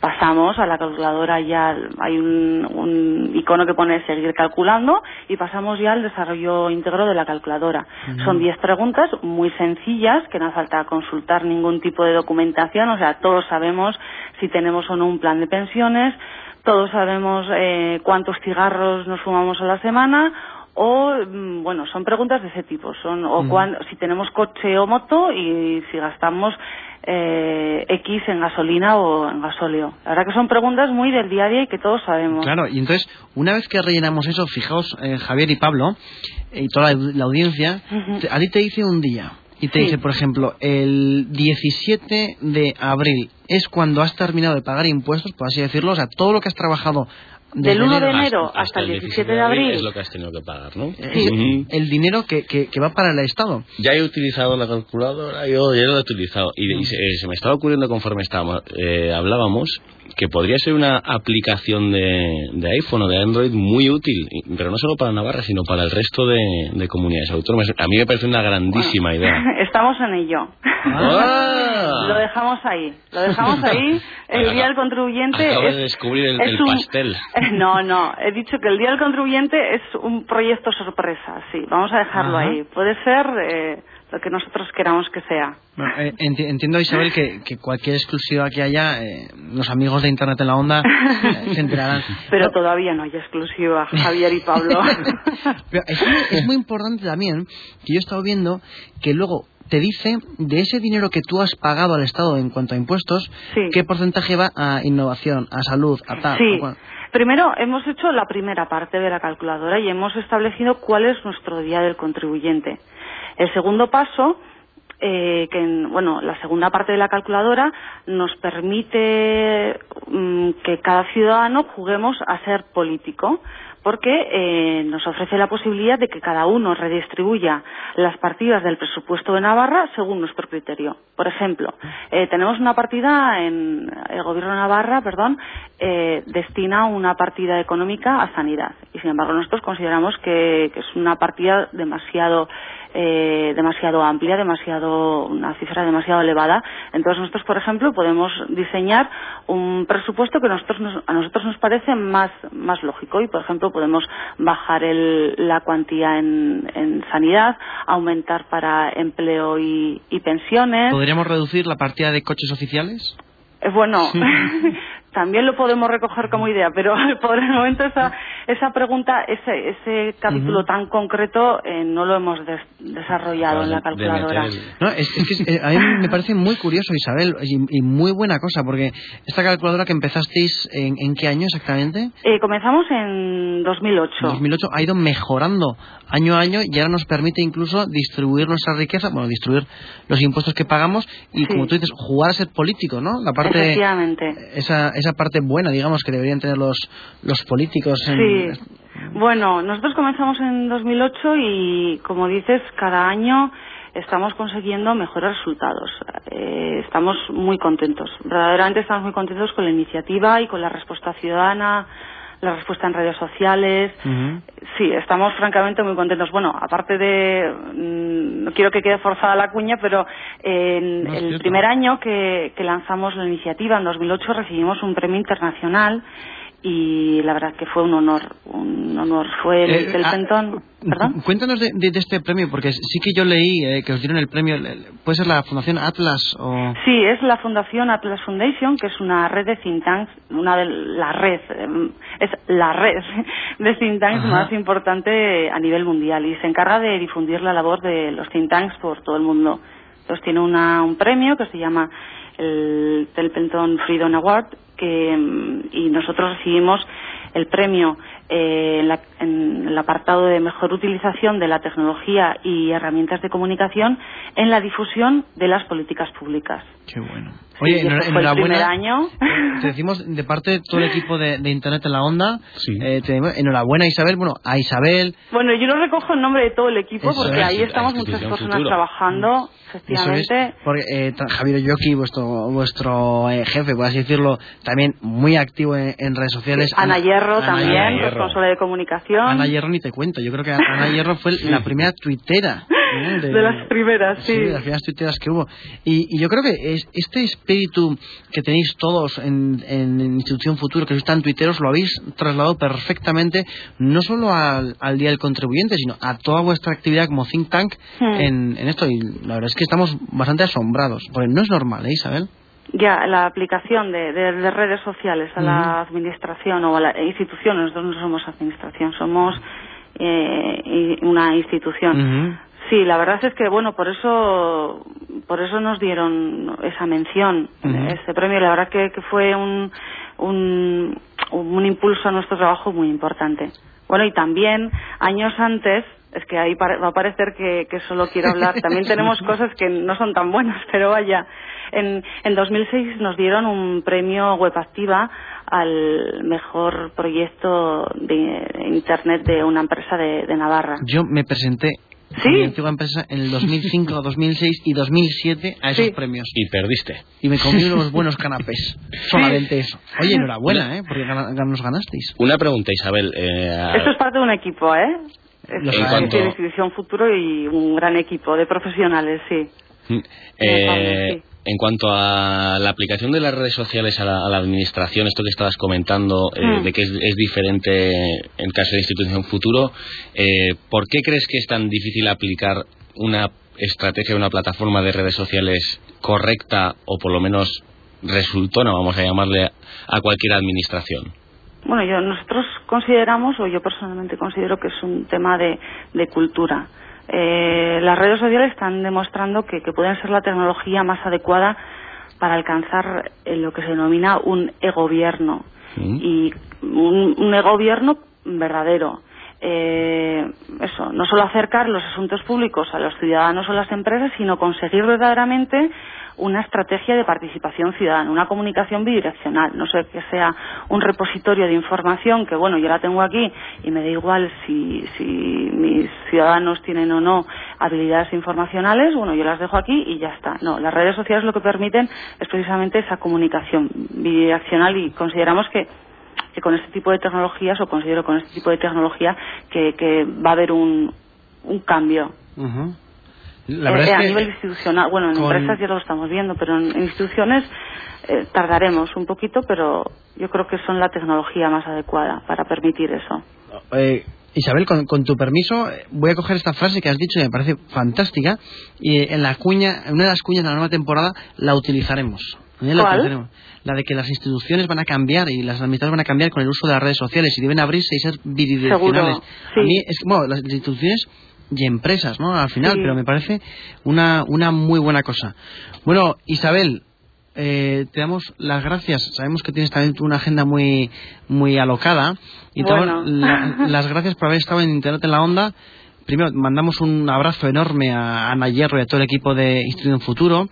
pasamos a la calculadora ya hay un, icono que pone seguir calculando y pasamos ya al desarrollo íntegro de la calculadora. Son 10 preguntas muy sencillas que no hace falta consultar ningún tipo de documentación, o sea, todos sabemos si tenemos o no un plan de pensiones, todos sabemos eh, cuántos cigarros nos fumamos a la semana o mm, bueno son preguntas de ese tipo son o si tenemos coche o moto y si gastamos eh, X en gasolina o en gasóleo. La verdad que son preguntas muy del día a día y que todos sabemos. Claro, y entonces, una vez que rellenamos eso, fijaos, eh, Javier y Pablo, eh, y toda la, audiencia, a ti te dice un día. Y te dice, por ejemplo, el 17 de abril es cuando has terminado de pagar impuestos, por así decirlo, o sea, todo lo que has trabajado del 1 de enero hasta, el 17 de abril es lo que has tenido que pagar, ¿no? El dinero que, que, va para el Estado. Ya he utilizado la calculadora, yo ya lo he utilizado. Y, se, me estaba ocurriendo conforme estábamos, eh, hablábamos que podría ser una aplicación de, de, iPhone o de Android muy útil, pero no solo para Navarra, sino para el resto de, comunidades autónomas. A mí me parece una grandísima idea. *laughs* Estamos en ello. Ah. lo dejamos ahí. Lo dejamos ahí. *laughs* El Día del Contribuyente. Acabo de descubrir el, pastel. *laughs* No, no. He dicho que el Día del Contribuyente es un proyecto sorpresa. Sí, vamos a dejarlo ahí. Puede ser. Eh, lo que nosotros queramos que sea. Eh, entiendo, Isabel, que, cualquier exclusiva que haya, eh, los amigos de Internet en la Onda eh, se enterarán. *laughs* Pero todavía no hay exclusiva, Javier y Pablo. es, muy, importante también que yo he estado viendo que luego te dice de ese dinero que tú has pagado al Estado en cuanto a impuestos, qué porcentaje va a innovación, a salud, a tal. Sí. Primero, hemos hecho la primera parte de la calculadora y hemos establecido cuál es nuestro día del contribuyente. El segundo paso eh, que bueno la segunda parte de la calculadora nos permite mm, que cada ciudadano juguemos a ser político porque eh, nos ofrece la posibilidad de que cada uno redistribuya las partidas del presupuesto de Navarra según nuestro criterio. Por ejemplo, eh, tenemos una partida en el gobierno de Navarra, perdón, eh, destina una partida económica a sanidad y sin embargo nosotros consideramos que, que es una partida demasiado eh, demasiado amplia, demasiado una cifra demasiado elevada. Entonces nosotros, por ejemplo, podemos diseñar un presupuesto que nosotros a nosotros nos parece más más lógico y, por ejemplo, podemos bajar el, la cuantía en, en, sanidad, aumentar para empleo y, y pensiones. ¿Podríamos reducir la partida de coches oficiales? Eh, bueno, *laughs* también lo podemos recoger como idea, pero *laughs* por el momento esa, esa pregunta, ese, ese capítulo tan concreto, eh, no lo hemos desarrollado en la calculadora. No, es, que eh, a mí me parece muy curioso, Isabel, y, muy buena cosa, porque esta calculadora que empezasteis, ¿en, en qué año exactamente? Eh, comenzamos en 2008. 2008 ha ido mejorando año a año y ahora nos permite incluso distribuir nuestra riqueza, bueno, distribuir los impuestos que pagamos y, como tú dices, jugar a ser político, ¿no? La parte, Efectivamente. Esa, esa parte buena, digamos, que deberían tener los, los políticos. Sí. Bueno, nosotros comenzamos en 2008 y, como dices, cada año estamos consiguiendo mejores resultados. Eh, estamos muy contentos. Verdaderamente estamos muy contentos con la iniciativa y con la respuesta ciudadana, la respuesta en redes sociales. Sí, estamos francamente muy contentos. Bueno, aparte de, mm, no quiero que quede forzada la cuña, pero en el primer año que, que lanzamos la iniciativa, en 2008, recibimos un premio internacional y la verdad que fue un honor, un honor. Fue el, eh, ah, Pentón. ¿Perdón? Cuéntanos de, este premio, porque sí que yo leí eh, que os dieron el premio. ¿Puede ser la Fundación Atlas o...? Sí, es la Fundación Atlas Foundation, que es una red de think tanks, una de la red, em, es la red de think tanks más importante a nivel mundial y se encarga de difundir la labor de los think tanks por todo el mundo. Entonces tiene una, un premio que se llama el Templeton Freedom Award que, mm, y nosotros recibimos el premio eh, en, el apartado de mejor utilización de la tecnología y herramientas de comunicación en la difusión de las políticas públicas. Qué bueno. Oye, enhorabuena. año. Te decimos de parte de todo el equipo de, Internet en la Onda. Eh, enhorabuena, Isabel. Bueno, a Isabel. Bueno, yo no recojo el nombre de todo el equipo porque ahí estamos muchas personas trabajando, efectivamente. porque eh, Javier Yoki, vuestro, vuestro eh, jefe, por así decirlo, también muy activo en, redes sociales. Ana, Hierro también, responsable de comunicación. Ana Hierro ni te cuento. Yo creo que Ana Hierro fue la primera tuitera. De, las primeras, sí. de las primeras tuiteras que hubo. Y, yo creo que es, este espíritu que tenéis todos en, en Institución Futuro, que sois tan tuiteros, lo habéis trasladado perfectamente no solo al, Día del Contribuyente, sino a toda vuestra actividad como think tank hmm. en, esto. Y la verdad es que estamos bastante asombrados, porque no es normal, ¿eh, Isabel? Ya, la aplicación de, redes sociales a la administración o a la institución, nosotros no somos administración, somos eh, una institución. Sí, la verdad es que bueno, por eso por eso nos dieron esa mención, este premio. La verdad que, que fue un, un, un impulso a nuestro trabajo muy importante. Bueno, y también años antes es que ahí va a parecer que, que, solo quiero hablar. También *laughs* tenemos cosas que no son tan buenas, *laughs* pero vaya. En, en 2006 nos dieron un premio Web Activa al mejor proyecto de Internet de una empresa de, de Navarra. Yo me presenté ¿Sí? mi antigua empresa en el 2005, 2006 *laughs* y 2007 a esos premios. Y perdiste. Y me comí unos *laughs* buenos canapés. Solamente eso. Oye, enhorabuena, ¿eh? Porque nos ganasteis. Una pregunta, Isabel. Eh, Esto es parte de un equipo, ¿eh? Es en cuanto... institución futuro y un gran equipo de profesionales, sí. Mm, eh, en cuanto a la aplicación de las redes sociales a la, administración, esto que estabas comentando, eh, hmm. de que es, diferente en caso de institución futuro, eh, ¿por qué crees que es tan difícil aplicar una estrategia, una plataforma de redes sociales correcta o por lo menos resultona, vamos a llamarle, a cualquier administración? Bueno, yo, nosotros consideramos, o yo personalmente considero que es un tema de cultura eh, las redes sociales están demostrando que, pueden ser la tecnología más adecuada para alcanzar eh, lo que se denomina un e-gobierno. Y un, un e-gobierno verdadero. Eh, eso, no solo acercar los asuntos públicos a los ciudadanos o las empresas, sino conseguir verdaderamente una estrategia de participación ciudadana, una comunicación bidireccional, no sé que sea un repositorio de información que, bueno, yo la tengo aquí y me da igual si, si mis ciudadanos tienen o no habilidades informacionales, bueno, yo las dejo aquí y ya está. No, las redes sociales lo que permiten es precisamente esa comunicación bidireccional y consideramos que que con este tipo de tecnologías, o considero con este tipo de tecnología, que, que va a haber un, un cambio. Eh, eh, es a nivel institucional, bueno, en con- empresas ya lo estamos viendo, pero en, en instituciones eh, tardaremos un poquito, pero yo creo que son la tecnología más adecuada para permitir eso. Eh, Isabel, con, con tu permiso, voy a coger esta frase que has dicho y me parece fantástica. Y en la cuña, en una de las cuñas de la nueva temporada, la utilizaremos. La, ¿Cuál? utilizaremos. La de que las instituciones van a cambiar y las administraciones van a cambiar con el uso de las redes sociales y deben abrirse y ser bidireccionales. Sí. A mí, es bueno, las instituciones y empresas, ¿no? Al final, Sí. pero me parece una, una muy buena cosa. Bueno, Isabel, eh, te damos las gracias. Sabemos que tienes también una agenda muy muy alocada y te Bueno. damos la- *laughs* las gracias por haber estado en Internet en la Onda. Primero, mandamos un abrazo enorme a Ana Hierro y a todo el equipo de Instituto Futuro.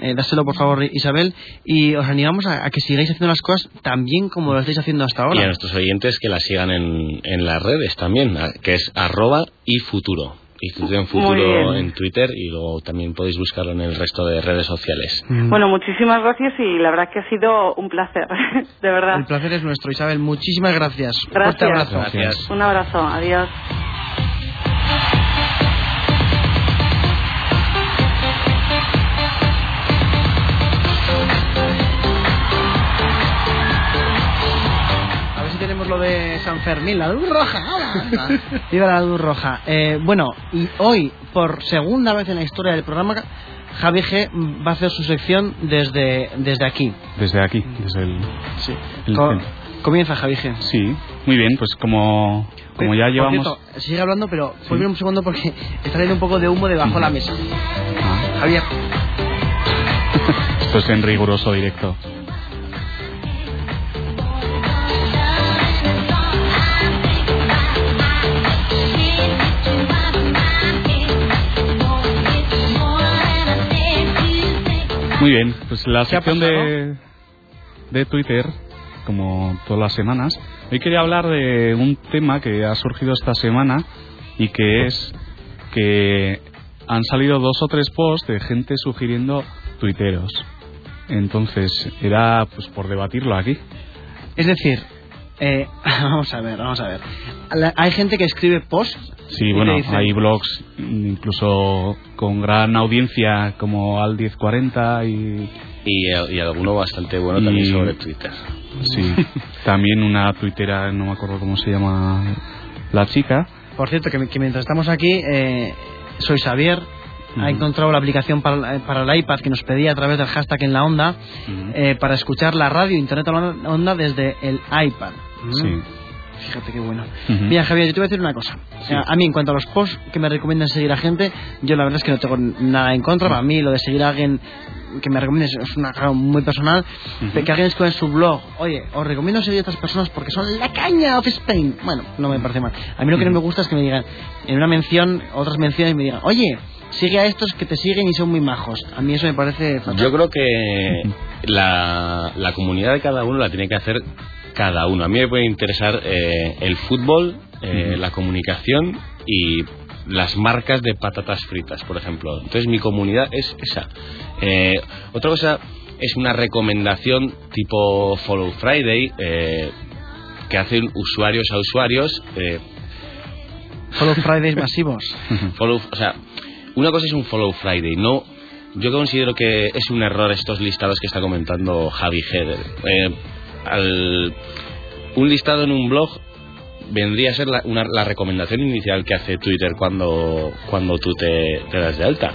Eh, dáselo, por favor, Isabel. Y os animamos a, a que sigáis haciendo las cosas tan bien como lo estáis haciendo hasta Y a ahora. nuestros oyentes que la sigan en, en las redes también, que es arroba y futuro. Instituto en Futuro en Twitter y luego también podéis buscarlo en el resto de redes sociales. Bueno, muchísimas gracias y la verdad que ha sido un placer, *laughs* de verdad. El placer es nuestro, Isabel. Muchísimas gracias. Un Gracias. abrazo. Gracias. Un abrazo, adiós. A ver si tenemos lo de San Fermín, la luz roja. *laughs* Viva la luz roja. Eh, bueno, y hoy, por segunda vez en la historia del programa, Javi G va a hacer su sección desde, desde aquí. Desde aquí, desde el... Sí. El comienza Javi G. Sí, muy bien, pues como, como ya Por llevamos... cierto, sigue hablando, pero vuelve un segundo porque está saliendo un poco de humo debajo de la mesa. Ah, Javier. *laughs* esto es en riguroso directo. Muy bien, pues la ¿Qué ha sección de, de Twitter, como todas las semanas, hoy quería hablar de un tema que ha surgido esta semana y que es que han salido dos o tres posts de gente sugiriendo tuiteros. Entonces, era pues por debatirlo aquí. Es decir, eh, *laughs* vamos a ver, vamos a ver. Hay gente que escribe posts. Sí, bueno, hay blogs incluso con gran audiencia como al 1040 y Y, y alguno bastante bueno también Y- sobre Twitter. sí, también una tuitera, no me acuerdo cómo se llama la chica. Por cierto, que, que mientras estamos aquí, eh, soy Xavier. Ha encontrado la aplicación para, para el iPad que nos pedía a través del hashtag en la onda eh, para escuchar la radio Internet en la onda desde el iPad. Sí. Fíjate qué bueno. Mira, Javier, yo te voy a decir una cosa. Sí. A, mí, en cuanto a los posts que me recomiendan seguir a gente, yo la verdad es que no tengo nada en contra. Para mí, lo de seguir a alguien que me recomiende es una cosa muy personal. Que alguien escriba en su blog, oye, os recomiendo seguir a estas personas porque son la caña of Spain. Bueno, no me parece mal. A mí lo que no me gusta es que me digan, en una mención, otras menciones me digan, oye, sigue a estos que te siguen y son muy majos. A mí eso me parece fatal. Yo creo que la, la comunidad de cada uno la tiene que hacer cada uno. A mí me puede interesar eh, el fútbol, eh, la comunicación y las marcas de patatas fritas, por ejemplo. Entonces mi comunidad es esa. Eh, otra cosa es una recomendación tipo Follow Friday que hacen usuarios a usuarios. Follow Fridays masivos. *laughs* follow, o sea, una cosa es un Follow Friday, no. Yo considero que es un error estos listados que está comentando Javi Heder. Eh, al- un listado en un blog vendría a ser la, una- la recomendación inicial que hace Twitter cuando, cuando tú te, te das de alta.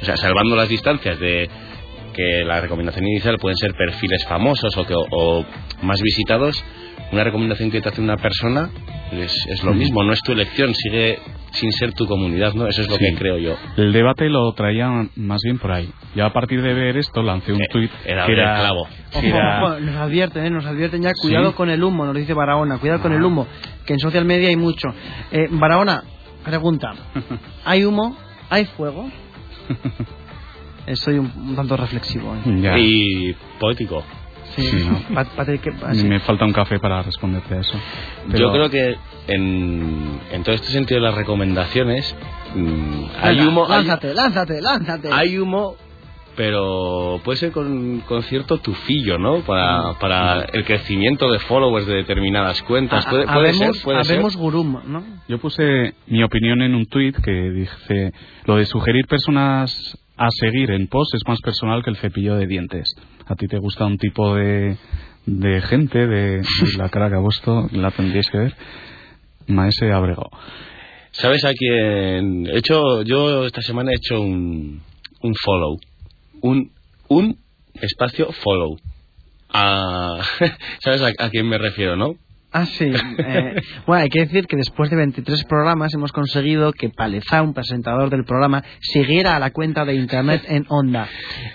O sea, salvando las distancias de que la recomendación inicial pueden ser perfiles famosos o, que, o más visitados, una recomendación que te hace una persona es, es lo mismo, no es tu elección, sigue sin ser tu comunidad, ¿no? Eso es lo Sí. que creo yo. El debate lo traía más bien por ahí. Ya a partir de ver esto lancé un Eh, tuit era que el era... clavo. Ojo, era- ojo, nos advierten, ¿eh? nos advierten ya, cuidado ¿Sí? con el humo, nos dice Barahona, cuidado con el humo, que en social media hay mucho. Eh, Barahona, pregunta, *laughs* ¿hay humo? ¿Hay fuego? *laughs* Soy un, un tanto reflexivo. ¿eh? Y poético. Sí, Sí, ¿no? Pa- Patrick, ¿qué- ah, sí. Me falta un café para responderte a eso. Pero- Yo creo que en, en todo este sentido de las recomendaciones mm, hay humo, hay, Lánzate, lánzate, lánzate. hay humo, pero puede ser con, con cierto tufillo, ¿no? Para, para el crecimiento de followers de determinadas cuentas. Puede, puede habemos, ser, puede ser. gurum, ¿no? Yo puse mi opinión en un tuit que dice lo de sugerir personas a seguir en post es más personal que el cepillo de dientes. A ti te gusta un tipo de, de gente, de, la cara que ha puesto, la tendríais que ver. Maese Abrego. ¿Sabes a quién? He hecho, yo esta semana he hecho un, un follow. Un, un espacio follow. A, *laughs* ¿Sabes a quién me refiero, no? Ah, sí. Eh, *laughs* bueno, hay que decir que después de 23 programas hemos conseguido que Palezá, un presentador del programa, siguiera a la cuenta de Internet en Onda.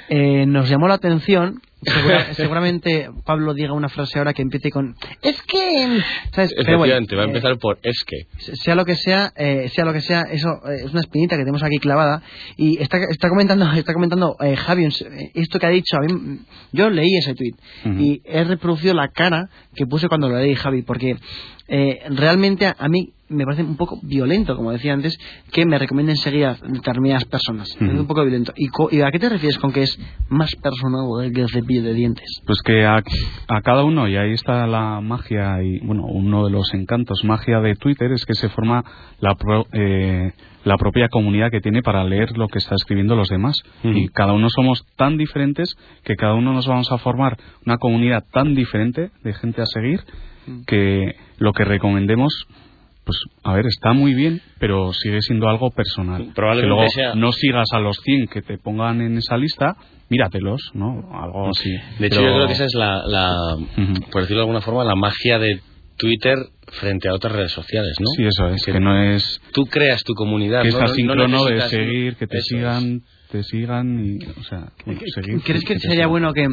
Eh, nos llamó la atención. Segura- *laughs* seguramente Pablo diga una frase ahora que empiece con es que ¿sabes? Pero bueno, va a eh, empezar por es que. sea lo que sea, eh, sea lo que sea, eso eh, es una espinita que tenemos aquí clavada y está, está comentando, *laughs* está comentando eh, Javi esto que ha dicho. A mí, yo leí ese tweet y he reproducido la cara que puse cuando lo leí Javi, porque eh, realmente a, a mí me parece un poco violento, como decía antes, que me recomienden seguir a determinadas personas. Ujú. un poco violento. ¿Y, co- ¿Y a qué te refieres con que es más personal que el cepillo de dientes? Pues que a, a cada uno, y ahí está la magia y, bueno, uno de los encantos, magia de Twitter, es que se forma la, pro- eh, la propia comunidad que tiene para leer lo que está escribiendo los demás. Y cada uno somos tan diferentes que cada uno nos vamos a formar una comunidad tan diferente de gente a seguir que lo que recomendemos pues a ver, está muy bien, pero sigue siendo algo personal. Probablemente que luego sea- no sigas a los 100 que te pongan en esa lista, míratelos, ¿no? Algo así. De hecho, Pero- yo creo que esa es la, la por decirlo de alguna forma, la magia de Twitter frente a otras redes sociales, ¿no? Sí, eso es, que no es Tú creas tu comunidad. que es ¿no? No- de seguir, que te es. sigan, te sigan y, o sea, bueno, seguir, ¿Crees que te sería bueno que,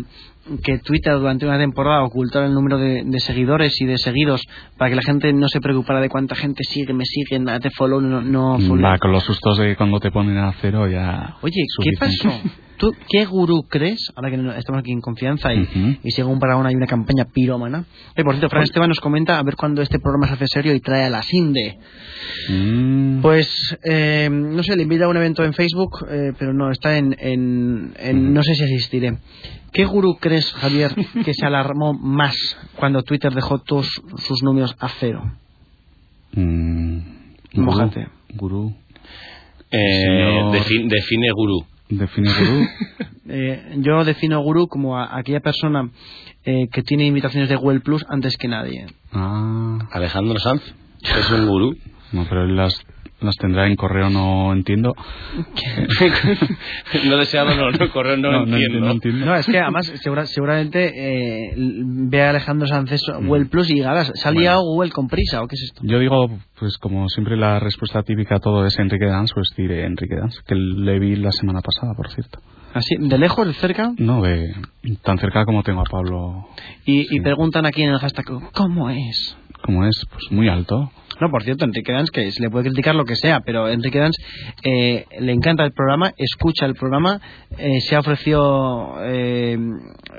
que Twitter durante una temporada ocultara el número de, de seguidores y de seguidos para que la gente no se preocupara de cuánta gente sigue, me siguen, te follow, no, no follow? Va, con los sustos de cuando te ponen a cero ya. Oye, ¿qué pasó? ¿Tú qué gurú crees, ahora que estamos aquí en confianza y, y según Paragon hay una campaña pirómana? Eh, por cierto, Fran Esteban nos comenta a ver cuándo este programa se hace serio y trae a la Sinde. Mm, Pues, eh, no sé, le invita a un evento en Facebook, eh, pero no, está en, en, en- no sé si asistiré. ¿Qué gurú crees, Javier, que se alarmó más cuando Twitter dejó todos sus números a cero? mm, gurú. Eh, Señor- defin- define gurú. Define gurú. *laughs* Eh, yo defino gurú como a aquella persona eh, que tiene invitaciones de Google Plus antes que nadie. ah, Alejandro Sanz es un gurú. no, pero él las, las tendrá en correo, no entiendo. *laughs* no deseado, no, no, correo, no, entiendo. no entiendo. No, es que además segura- seguramente eh, ve a Alejandro Sánchez Google Plus y diga, "Ahora, ¿se ha liado Google con prisa o qué es esto? Yo digo, pues como siempre la respuesta típica a todo es Enrique Dance, pues diré Enrique Dance, que le vi la semana pasada, por cierto. Así, de lejos, de cerca, No, de tan cerca como tengo a Pablo, y, y preguntan aquí en el hashtag, ¿cómo es? como es, pues muy alto. No, por cierto, Enrique Dans, que se le puede criticar lo que sea, pero Enrique Dans eh, le encanta el programa, escucha el programa, eh, se ha ofrecido eh,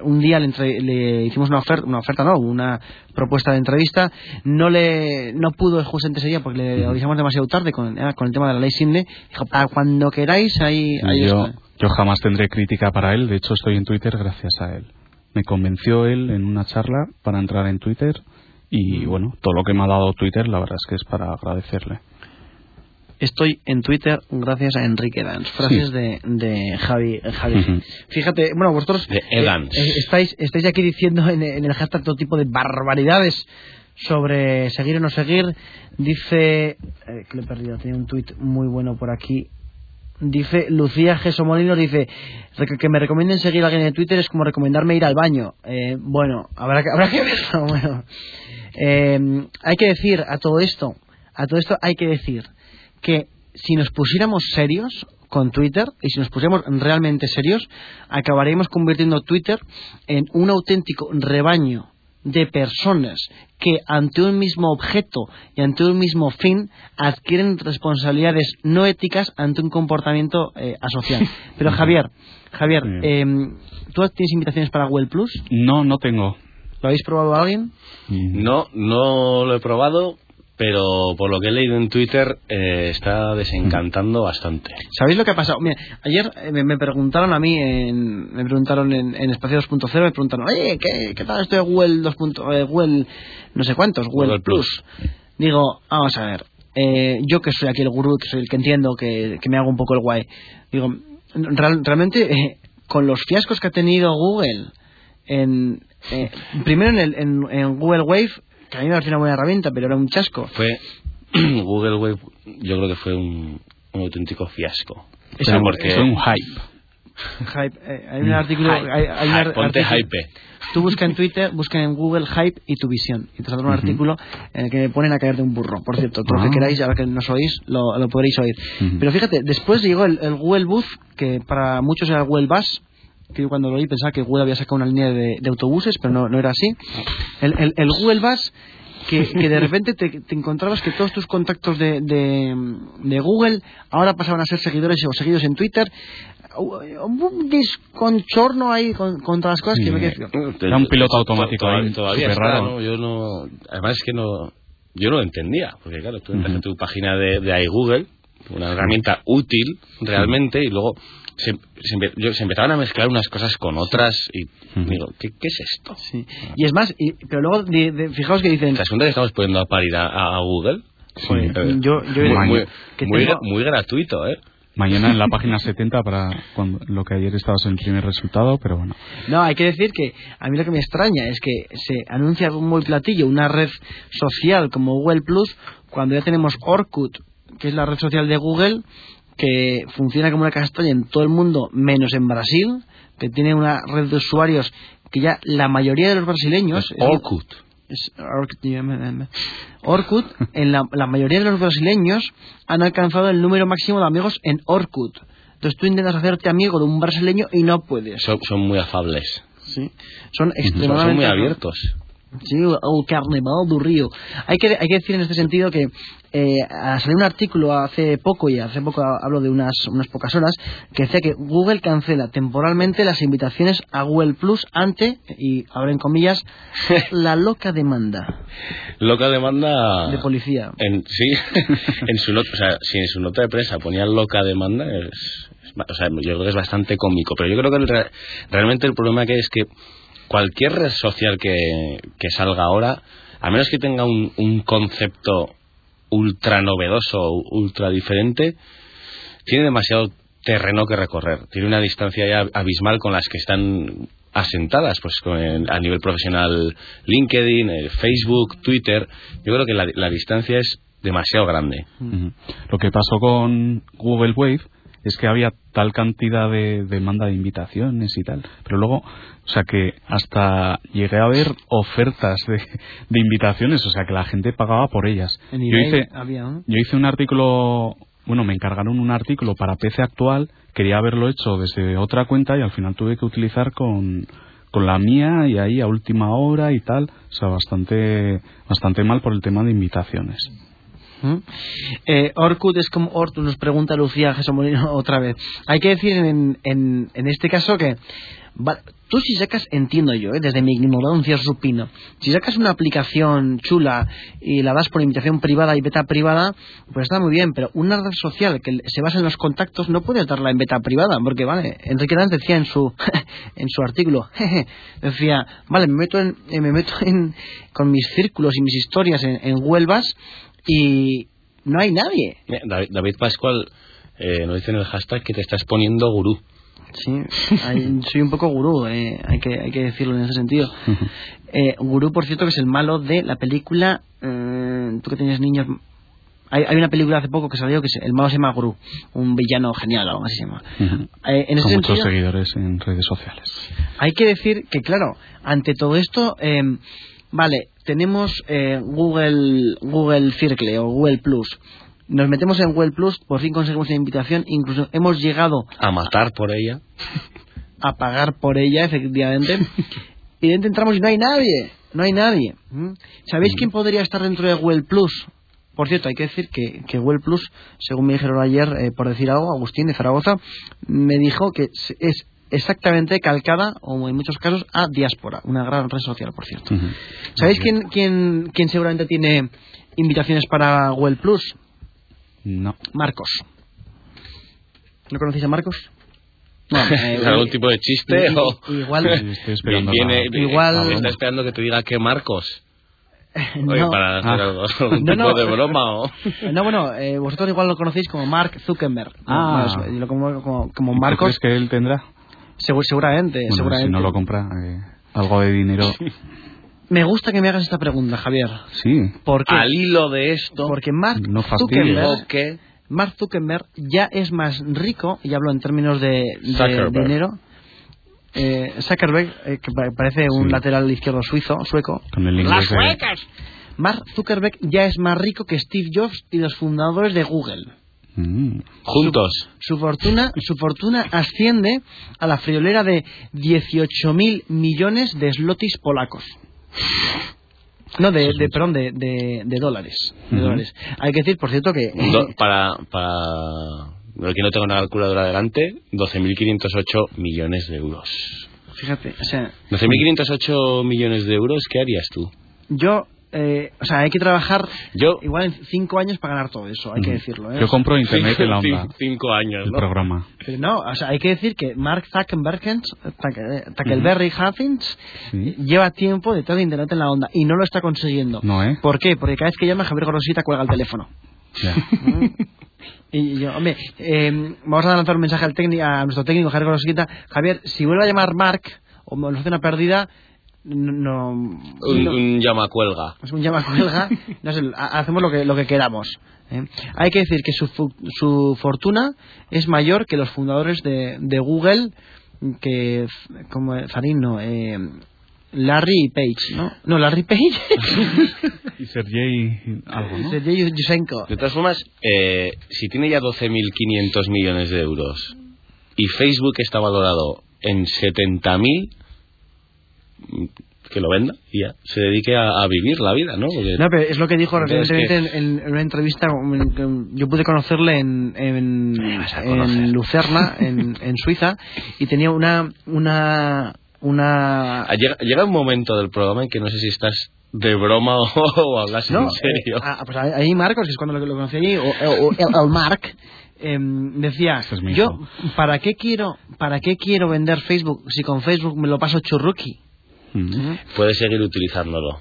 un día le, entre- le hicimos una oferta, una oferta no, una propuesta de entrevista, no le no pudo justamente ese día porque le avisamos demasiado tarde con, eh, con el tema de la ley Sinde, dijo, para cuando queráis, ahí, ahí yo, está. yo jamás tendré crítica para él, de hecho estoy en Twitter gracias a él. Me convenció él en una charla para entrar en Twitter y bueno, todo lo que me ha dado Twitter la verdad es que es para agradecerle. Estoy en Twitter gracias a Enrique Dans. Frases Sí. de, de Javi. Javi. Fíjate, bueno, vosotros De eh, eh, estáis, estáis aquí diciendo en, en el hashtag todo tipo de barbaridades sobre seguir o no seguir. Dice, eh, que lo he perdido, tenía un tuit muy bueno por aquí. Dice Lucía Geso Molino, dice "Rec- que me recomienden seguir a alguien en Twitter es como recomendarme ir al baño. Eh, bueno, habrá que, *laughs* habrá que verlo. Bueno. Eh, hay que decir a todo esto, a todo esto hay que decir que si nos pusiéramos serios con Twitter y si nos pusiéramos realmente serios, acabaremos convirtiendo Twitter en un auténtico rebaño de personas que ante un mismo objeto y ante un mismo fin adquieren responsabilidades no éticas ante un comportamiento eh, asocial. *laughs* Pero Javier, Javier, eh, ¿tú tienes invitaciones para Google Plus? No, no tengo. ¿Lo habéis probado alguien? No, no lo he probado, pero por lo que he leído en Twitter eh, está desencantando bastante. ¿Sabéis lo que ha pasado? Mira, ayer eh, me, me preguntaron a mí, en, me preguntaron en, en Espacio 2.0, me preguntaron, oye, ¿qué, qué tal esto de Google 2. eh, Google no sé cuántos, Google, Google Plus. Digo, vamos a ver, eh, yo que soy aquí el gurú, que soy el que entiendo, que, que me hago un poco el guay, digo, real- realmente eh, con los fiascos que ha tenido Google, en, eh, primero en, el, en, en Google Wave, que a mí me pareció una buena herramienta, pero era un chasco. Fue *clears throat* Google Wave, yo creo que fue un, un auténtico fiasco. Es un- porque Es un hype. *laughs* Hype, eh, hay un artículo, hay, hay un ar- Ponte artículo- hype. Tú busca en Twitter, busca en Google Hype y tu visión. Y te saldrá un artículo en el que me ponen a caer de un burro. Por cierto, todo lo Ah. que queráis, ahora que nos oís, lo, lo podréis oír. Ujú. Pero fíjate, después llegó el, el Google Booth, que para muchos era el Google Bus, que yo cuando lo oí pensaba que Google había sacado una línea de, de autobuses, pero no, no era así. El, el, el Google Bus, que, que de repente te, te encontrabas que todos tus contactos de, de, de Google ahora pasaban a ser seguidores o seguidos en Twitter. Un desconchorno ahí con- contra las cosas que me quedé... Era un piloto automático ahí, todavía súper está, raro. ¿no? Yo no... Además es que no... Yo no lo entendía, porque claro, tú entras en tu página de, de iGoogle, una herramienta útil realmente, y luego se, se se empezaban a mezclar unas cosas con otras, y digo, ¿qué, qué es esto? Sí. Y es más, y- pero luego, de- de- fijaos que dicen... ¿Te das cuenta que estamos poniendo a parir a, a- Google? Joder, Eh, yo, yo muy, muy, que muy tengo- muy gratuito, ¿eh? Mañana en la página 70 para cuando, lo que ayer estabas en el primer resultado, pero bueno. No, hay que decir que a mí lo que me extraña es que se anuncia muy platillo una red social como Google Plus cuando ya tenemos Orkut, que es la red social de Google, que funciona como una castaña en todo el mundo, menos en Brasil, que tiene una red de usuarios que ya la mayoría de los brasileños... es- Orkut. es Orkut, Orkut, *laughs* en la, la mayoría de los brasileños han alcanzado el número máximo de amigos en Orkut. Entonces tú intentas hacerte amigo de un brasileño y no puedes. Son, son muy afables. Sí. Son Son, extremadamente... son muy abiertos. Sí, o carnaval do Río. Hay que, hay que decir en este sentido que eh, salió un artículo hace poco, y hace poco hablo de unas, unas pocas horas, que decía que Google cancela temporalmente las invitaciones a Google Plus ante, y abren comillas, *laughs* la loca demanda Loca demanda... de policía. En, sí, *laughs* en su nota, o sea, si en su nota de prensa ponía loca demanda, es, es ba- o sea, yo creo que es bastante cómico. Pero yo creo que el re- realmente el problema que es que cualquier red social que, salga ahora, a menos que tenga un, un concepto ultra novedoso, ultra diferente, tiene demasiado terreno que recorrer. Tiene una distancia ya abismal con las que están asentadas, pues a nivel profesional LinkedIn, Facebook, Twitter. Yo creo que la, distancia es demasiado grande. Lo que pasó con Google Wave es que había tal cantidad de demanda de invitaciones y tal, pero luego, o sea que hasta llegué a ver ofertas de, de invitaciones, o sea que la gente pagaba por ellas. En Yo hice, había, yo hice un artículo, bueno, me encargaron un artículo para PC actual, quería haberlo hecho desde otra cuenta y al final tuve que utilizar con, con la mía y ahí a última hora y tal, o sea, bastante, bastante mal por el tema de invitaciones. ¿Mm? Eh, Orkut es como Orkut, nos pregunta Lucía Jesús Molino *laughs* otra vez. Hay que decir en, en, este caso que tú si sacas, entiendo yo, ¿eh? desde mi ignorancia supino, si sacas una aplicación chula y la das por invitación privada y beta privada, pues está muy bien, pero una red social que se basa en los contactos no puedes darla en beta privada, porque vale, Enrique Danz decía en su *laughs* en su artículo, decía, vale, me meto en, eh, me meto en con mis círculos y mis historias en Huelvas y no hay nadie. David, David Pascual eh, nos dice en el hashtag que te estás poniendo gurú. Sí, hay- soy un poco gurú, eh, hay, que, hay que decirlo en ese sentido. *laughs* Eh, gurú, por cierto, que es el malo de la película. eh, tú que tienes niños. Hay, hay una película hace poco que salió que se- el malo se llama Gurú, un villano genial, algo así se llama. Ujú. Eh, en ese Con muchos sentido, seguidores en redes sociales. hay que decir que, claro, ante todo esto, eh, vale, tenemos eh, Google, Google Circle o Google Plus. Nos metemos en Google Plus, por fin conseguimos una invitación, incluso hemos llegado A matar por ella. a pagar por ella, efectivamente. *laughs* y dentro entramos y no hay nadie, no hay nadie. ¿Mm? ¿Sabéis quién podría estar dentro de Google Plus? Por cierto, hay que decir que, que Google Plus, según me dijeron ayer, eh, por decir algo, Agustín de Zaragoza, me dijo que es exactamente calcada, o en muchos casos, a Diáspora, una gran red social, por cierto. ¿Sabéis quién, quién, quién seguramente tiene invitaciones para Google Plus? No. Marcos. ¿No conocéis a Marcos? *laughs* No, eh, ¿Algún tipo de chiste? o... igual, Sí, estoy Viene, la- Igual- está esperando que te diga que Marcos. *laughs* Oye, no, para hacer Ah. algo- *laughs* algún No, tipo no. de broma o... no, bueno, eh, vosotros igual lo conocéis como Mark Zuckerberg. Ah. Bueno, yo lo como, como, como ¿Tú Marcos, crees que él tendrá? Segu- seguramente, Bueno, seguramente. si no lo compra, eh, algo de dinero. Me gusta que me hagas esta pregunta, Javier. Sí. ¿Por qué? Al hilo de esto, Porque Mark No. Zuckerberg, que Mark Zuckerberg ya es más rico, y hablo en términos de, dinero. Eh, Zuckerberg, eh, que pa- parece un Sí. lateral izquierdo suizo, sueco. Con el inglés de- Mark Zuckerberg ya es más rico que Steve Jobs y los fundadores de Google. Mm. juntos. Su fortuna, su fortuna asciende a la friolera de 18.000 millones de slotis polacos. No, de, de perdón, de, de, de dólares. de Ujú. dólares. Hay que decir, por cierto, que... Do- para, para el que no tenga una calculadora delante, 12.508 millones de euros. Fíjate, o sea, 12.508 millones de euros, ¿qué harías tú? yo... eh, o sea, hay que trabajar Yo, igual en cinco años para ganar todo eso, hay que decirlo. ¿eh? Yo compro internet en la onda. Cin- cinco años, El ¿no? programa. Pero no, o sea, hay que decir que Mark Zuckerberg, Zuckerberg Huffins, Sí. lleva tiempo detrás de Internet en la onda y no lo está consiguiendo. No, ¿eh? ¿Por qué? Porque cada vez que llama Javier Gorosita cuelga el teléfono. *laughs* Y yo, hombre, eh, vamos a lanzar un mensaje al técnico, a nuestro técnico Javier Gorosita. Javier, si vuelve a llamar Mark o nos hace una pérdida, no, no, Un, no- un llamacuelga. es un llama cuelga, *laughs* no sé, hacemos lo que, lo que queramos. ¿eh? Hay que decir que su, su fortuna es mayor que los fundadores de, de Google, que, como Farin, no, eh, Larry Page, ¿no? No, Larry Page. *laughs* Y Sergey algo, ¿no? Sergey Yushchenko. De todas formas, eh, si tiene ya 12.500 millones de euros y Facebook está valorado en 70.000, mm, que lo venda y ya se dedique a, a vivir la vida, ¿no? Porque- No, pero es lo que dijo recientemente en, en una entrevista. en- Yo pude conocerle en, en, Lucerna, *laughs* en, en Suiza, y tenía una una una Ah, Llega, llega un momento del programa en que no sé si estás de broma o, *laughs* o hablas No, en serio. eh, ah, pues ahí Marcos, que es cuando lo, lo conocí allí, o, o- o el, el Mark, em, decía, Ese es mi yo. ¿para qué quiero para qué quiero vender Facebook si con Facebook me lo paso churruki? Mm. Puedes seguir utilizándolo.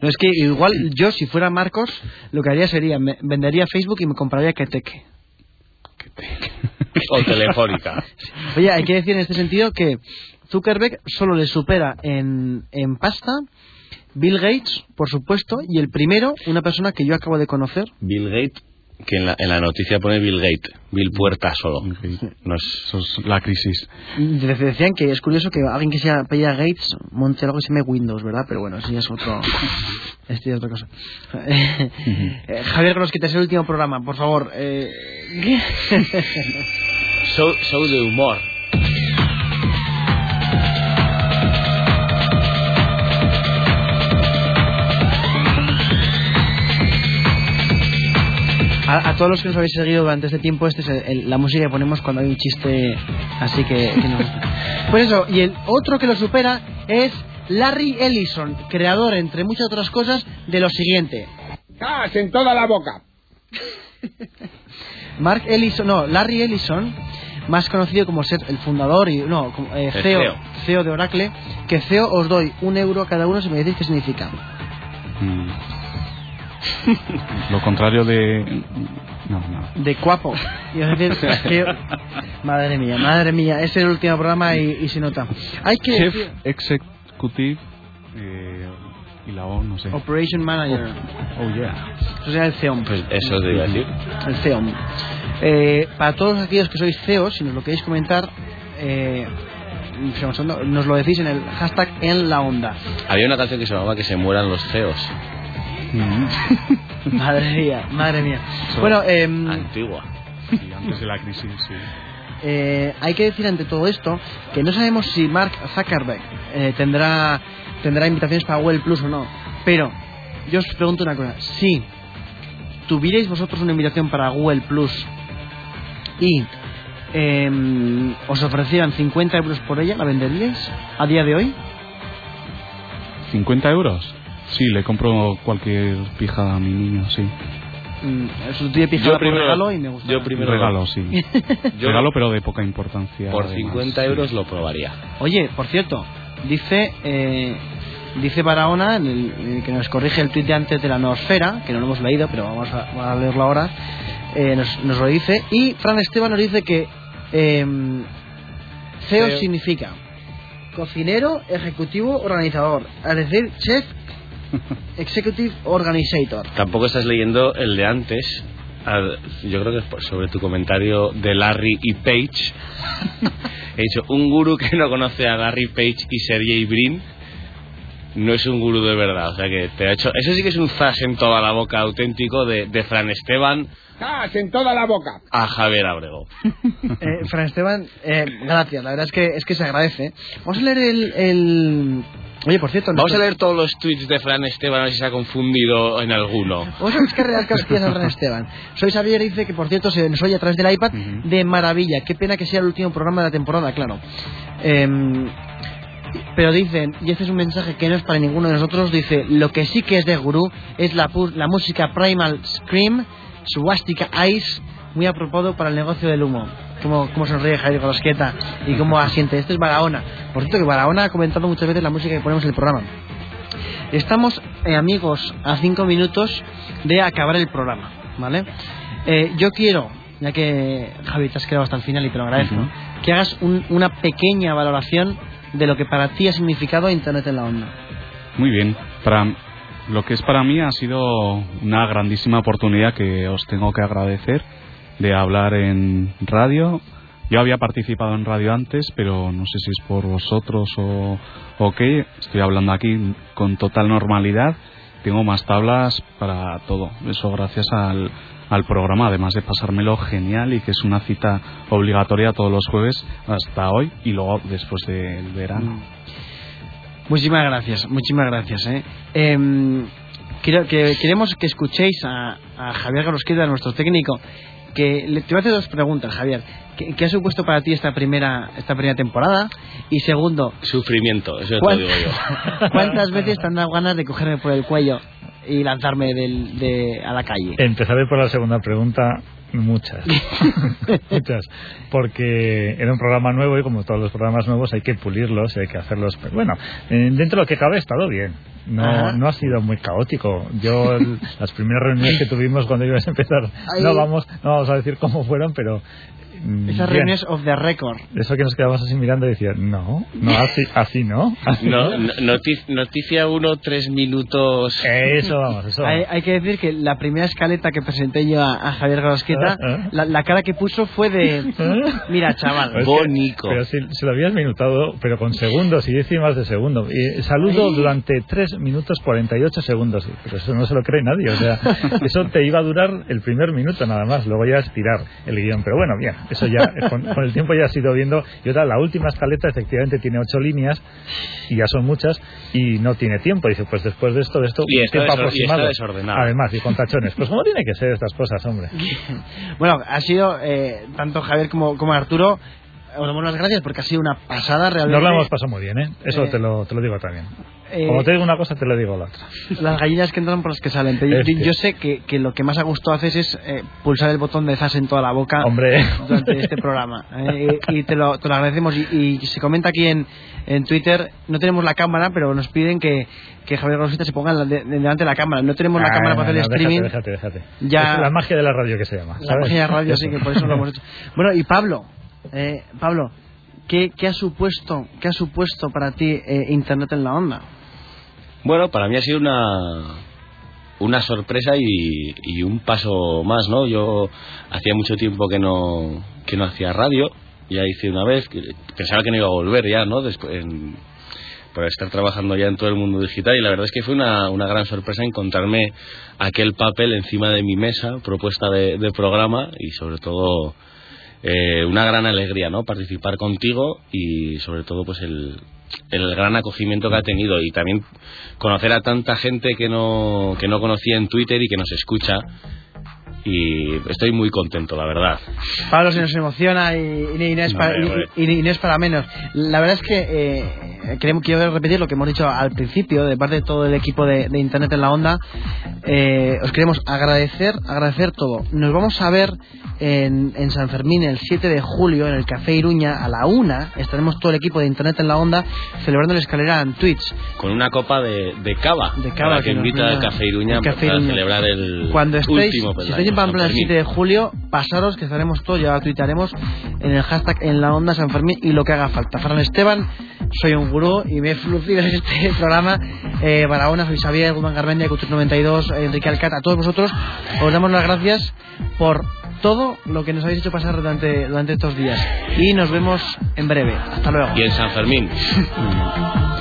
No, es que igual yo, si fuera Marcos, lo que haría sería, me vendería Facebook y me compraría Keteke. *laughs* O telefónica. *laughs* Oye, hay que decir en este sentido que Zuckerberg solo le supera en, en pasta Bill Gates, por supuesto, y el primero, una persona que yo acabo de conocer, Bill Gates, que en la, en la noticia pone Bill Gates, Bill Puerta solo. No es- Eso es la crisis. De- Decían que es curioso que alguien que se apellida Gates monte algo que se llame Windows, ¿verdad? Pero bueno, eso ya es otro. *laughs* Esto ya es otra cosa. *laughs* Eh, Javier que te es el último programa, por favor. Eh... show, show de humor. A, a todos los que nos habéis seguido durante este tiempo, esta es el- el- la música que ponemos cuando hay un chiste así que, que nos gusta. Pues eso, y el otro que lo supera es Larry Ellison, creador, entre muchas otras cosas, de lo siguiente. ¡Gas en toda la boca! *laughs* Mark Ellison, no, Larry Ellison, más conocido como ser el fundador y no, como, eh, CEO, CEO. CEO de Oracle, que CEO os doy un euro a cada uno si me decís qué significa. Mm. Lo contrario de... No, no. De cuapo. Y os decir que- Madre mía, madre mía, este es el último programa y, y se nota. Hay que decir- Executive eh, y la O, no sé. Operation Manager. Oh, yeah. Eso sería el CEO. Pues eso te iba a decir. El CEO. Eh, para todos aquellos que sois CEOs, si nos lo queréis comentar, eh, nos lo decís en el hashtag en la onda. Había una canción que se llamaba Que se mueran los *laughs* madre mía, madre mía. bueno, eh, antigua. *laughs* antes de la crisis, sí. Eh, hay que decir ante todo esto que no sabemos si Mark Zuckerberg eh, tendrá tendrá invitaciones para Google Plus o no. Pero yo os pregunto una cosa: si tuvierais vosotros una invitación para Google Plus y eh, os ofrecieran 50 euros por ella, ¿la venderíais a día de hoy? ¿50 euros? Sí, le compro cualquier pijada a mi niño, sí. Mm, sustituye pijada por regalo y me gusta. Yo primero regalo, sí. *laughs* yo regalo, pero de poca importancia. Por 50 euros lo probaría. Oye, por cierto, dice eh, dice Barahona, en el, que nos corrige el tuit de antes de la noosfera, que no lo hemos leído, pero vamos a, leerlo ahora, eh, nos, nos, lo dice. Y Fran Esteban nos dice que eh, CEO, CEO significa cocinero, ejecutivo, organizador. Es decir, chef Executive Organizator. Tampoco estás leyendo el de antes. Yo creo que es sobre tu comentario de Larry y Page. *laughs* He dicho, un gurú que no conoce a Larry Page y Sergey Brin no es un gurú de verdad. O sea que te ha hecho. Eso sí que es un zas en toda la boca auténtico de, de Fran Esteban. ¡Zas en toda la boca! A Javier Abrego. *laughs* eh, Fran Esteban, eh, gracias. La verdad es que, es que se agradece. Vamos a leer el, el Oye, por cierto... Vamos a leer todos los tweets de Fran Esteban, a ver si se ha confundido en alguno. Vamos a buscar que a Fran Esteban. Soy Xavier y dice que, por cierto, se nos oye a través del iPad de maravilla. Qué pena que sea el último programa de la temporada, claro. Em, pero dicen, y este es un mensaje que no es para ninguno de nosotros, dice, lo que sí que es de gurú es la, la música Primal Scream, Swastika Ice, muy apropiado para el negocio del humo cómo, cómo sonríe Javier Gorosqueta y cómo asiente. Esto es Barahona. Por cierto, que Barahona ha comentado muchas veces la música que ponemos en el programa. Estamos, eh, amigos, a cinco minutos de acabar el programa, ¿vale? Eh, yo quiero, ya que Javi te has quedado hasta el final y te lo agradezco, que hagas una pequeña valoración de lo que para ti ha significado Internet en la onda. Muy bien. Para lo que es para mí ha sido una grandísima oportunidad que os tengo que agradecer de hablar en radio. Yo había participado en radio antes, pero no sé si es por vosotros o, o qué. Estoy hablando aquí con total normalidad. Tengo más tablas para todo. Eso gracias al, al programa, además de pasármelo genial y que es una cita obligatoria todos los jueves hasta hoy y luego después del verano. Muchísimas gracias, muchísimas gracias. ¿eh? Em, quiero, que, queremos que escuchéis a, a Javier Garosqueda, nuestro técnico, que le, te voy a hacer dos preguntas, Javier. ¿Qué, ha supuesto para ti esta primera esta primera temporada? Y segundo... Sufrimiento, eso te lo digo yo. *laughs* ¿Cuántas veces te han dado ganas de cogerme por el cuello y lanzarme del, de, a la calle? Empezaré por la segunda pregunta. Muchas. *laughs* Muchas. Porque era un programa nuevo y como todos los programas nuevos hay que pulirlos y hay que hacerlos. Bueno, dentro de lo que cabe ha estado bien. No, no ha sido muy caótico. Yo, las primeras reuniones que tuvimos cuando ibas a empezar, no vamos, no vamos a decir cómo fueron, pero Esas reuniones of the record. Eso que nos quedamos así mirando y decía, no, no, *laughs* así, así no. no, noticia uno, tres minutos. Eso, vamos, eso. Hay, hay, que decir que la primera escaleta que presenté yo a, Javier Grosqueta, ¿Eh? *laughs* ¿Eh? la, la, cara que puso fue de, ¿Eh? mira, chaval, bonito. Pero si, se lo habías minutado, pero con segundos y décimas de segundo. Y saludo durante tres minutos 48 segundos. Pero eso no se lo cree nadie. O sea, *laughs* eso te iba a durar el primer minuto nada más. Luego ya estirar el guion. Pero bueno, bien eso ya, con, el tiempo ya has ido viendo. Y otra, la última escaleta efectivamente tiene ocho líneas, y ya son muchas, y no tiene tiempo. Dice, pues después de esto, de esto, y tiempo aproximado. Además, y con tachones. Pues como tiene que ser estas cosas, hombre. *laughs* bueno, ha sido eh, tanto Javier como, como Arturo os damos las gracias porque ha sido una pasada realmente. Nos lo hemos pasado muy bien, ¿eh? Eso eh, te, lo, te lo digo también. Eh, Como te digo una cosa, te lo digo la otra. Las gallinas que entran por las que salen. yo, sé que, que, lo que más a gusto haces es eh, pulsar el botón de zas en toda la boca Hombre. durante este programa. y te lo, te lo agradecemos. Y, se comenta aquí en, en Twitter, no tenemos la cámara, pero nos piden que, que Javier Rosita se ponga delante de la cámara. No tenemos la ah, cámara para hacer el streaming. Déjate, déjate. Ya... Es la magia de la radio que se llama. La magia de la radio, sí, que por eso lo hemos *laughs* hecho. Bueno, y Pablo, eh, Pablo, ¿qué, ¿qué, ha supuesto, ¿qué ha supuesto para ti eh, Internet en la onda? Bueno, para mí ha sido una, una sorpresa y, y, un paso más, ¿no? Yo hacía mucho tiempo que no, que no hacía radio ya hice una vez, pensaba que no iba a volver ya, ¿no? Después, en, por estar trabajando ya en todo el mundo digital y la verdad es que fue una, una gran sorpresa encontrarme aquel papel encima de mi mesa, propuesta de, de programa y sobre todo eh, una gran alegría, ¿no? Participar contigo y sobre todo pues el, el gran acogimiento que ha tenido y también conocer a tanta gente que no, que no conocía en Twitter y que nos escucha y estoy muy contento, la verdad. Pablo se nos emociona y, y Inés, para, Vale, y- y Inés para menos. La verdad es que eh, queremos, quiero repetir lo que hemos dicho al principio, de parte de todo el equipo de, de Internet en la Onda. Eh, os queremos agradecer, agradecer todo. Nos vamos a ver en, en San Fermín el 7 de julio en el Café Iruña a la una. Estaremos todo el equipo de Internet en la Onda celebrando la escalera en Twitch. Con una copa de, de cava, De cava para que invita al Café Iruña para celebrar el Cuando estéis, último si en Pamplona el San Fermín. 7 de julio, pasaros que estaremos todos, ya tuitaremos en el hashtag en la onda San Fermín y lo que haga falta. Fran Esteban, soy un gurú y me he lucido en este *laughs* programa. Eh, Barahona, soy Xavier, Guzmán Garmendia, Cultura 92, Enrique Alcat, a todos vosotros os damos las gracias por todo lo que nos habéis hecho pasar durante, durante estos días. Y nos vemos en breve. Hasta luego. Y en San Fermín. *laughs*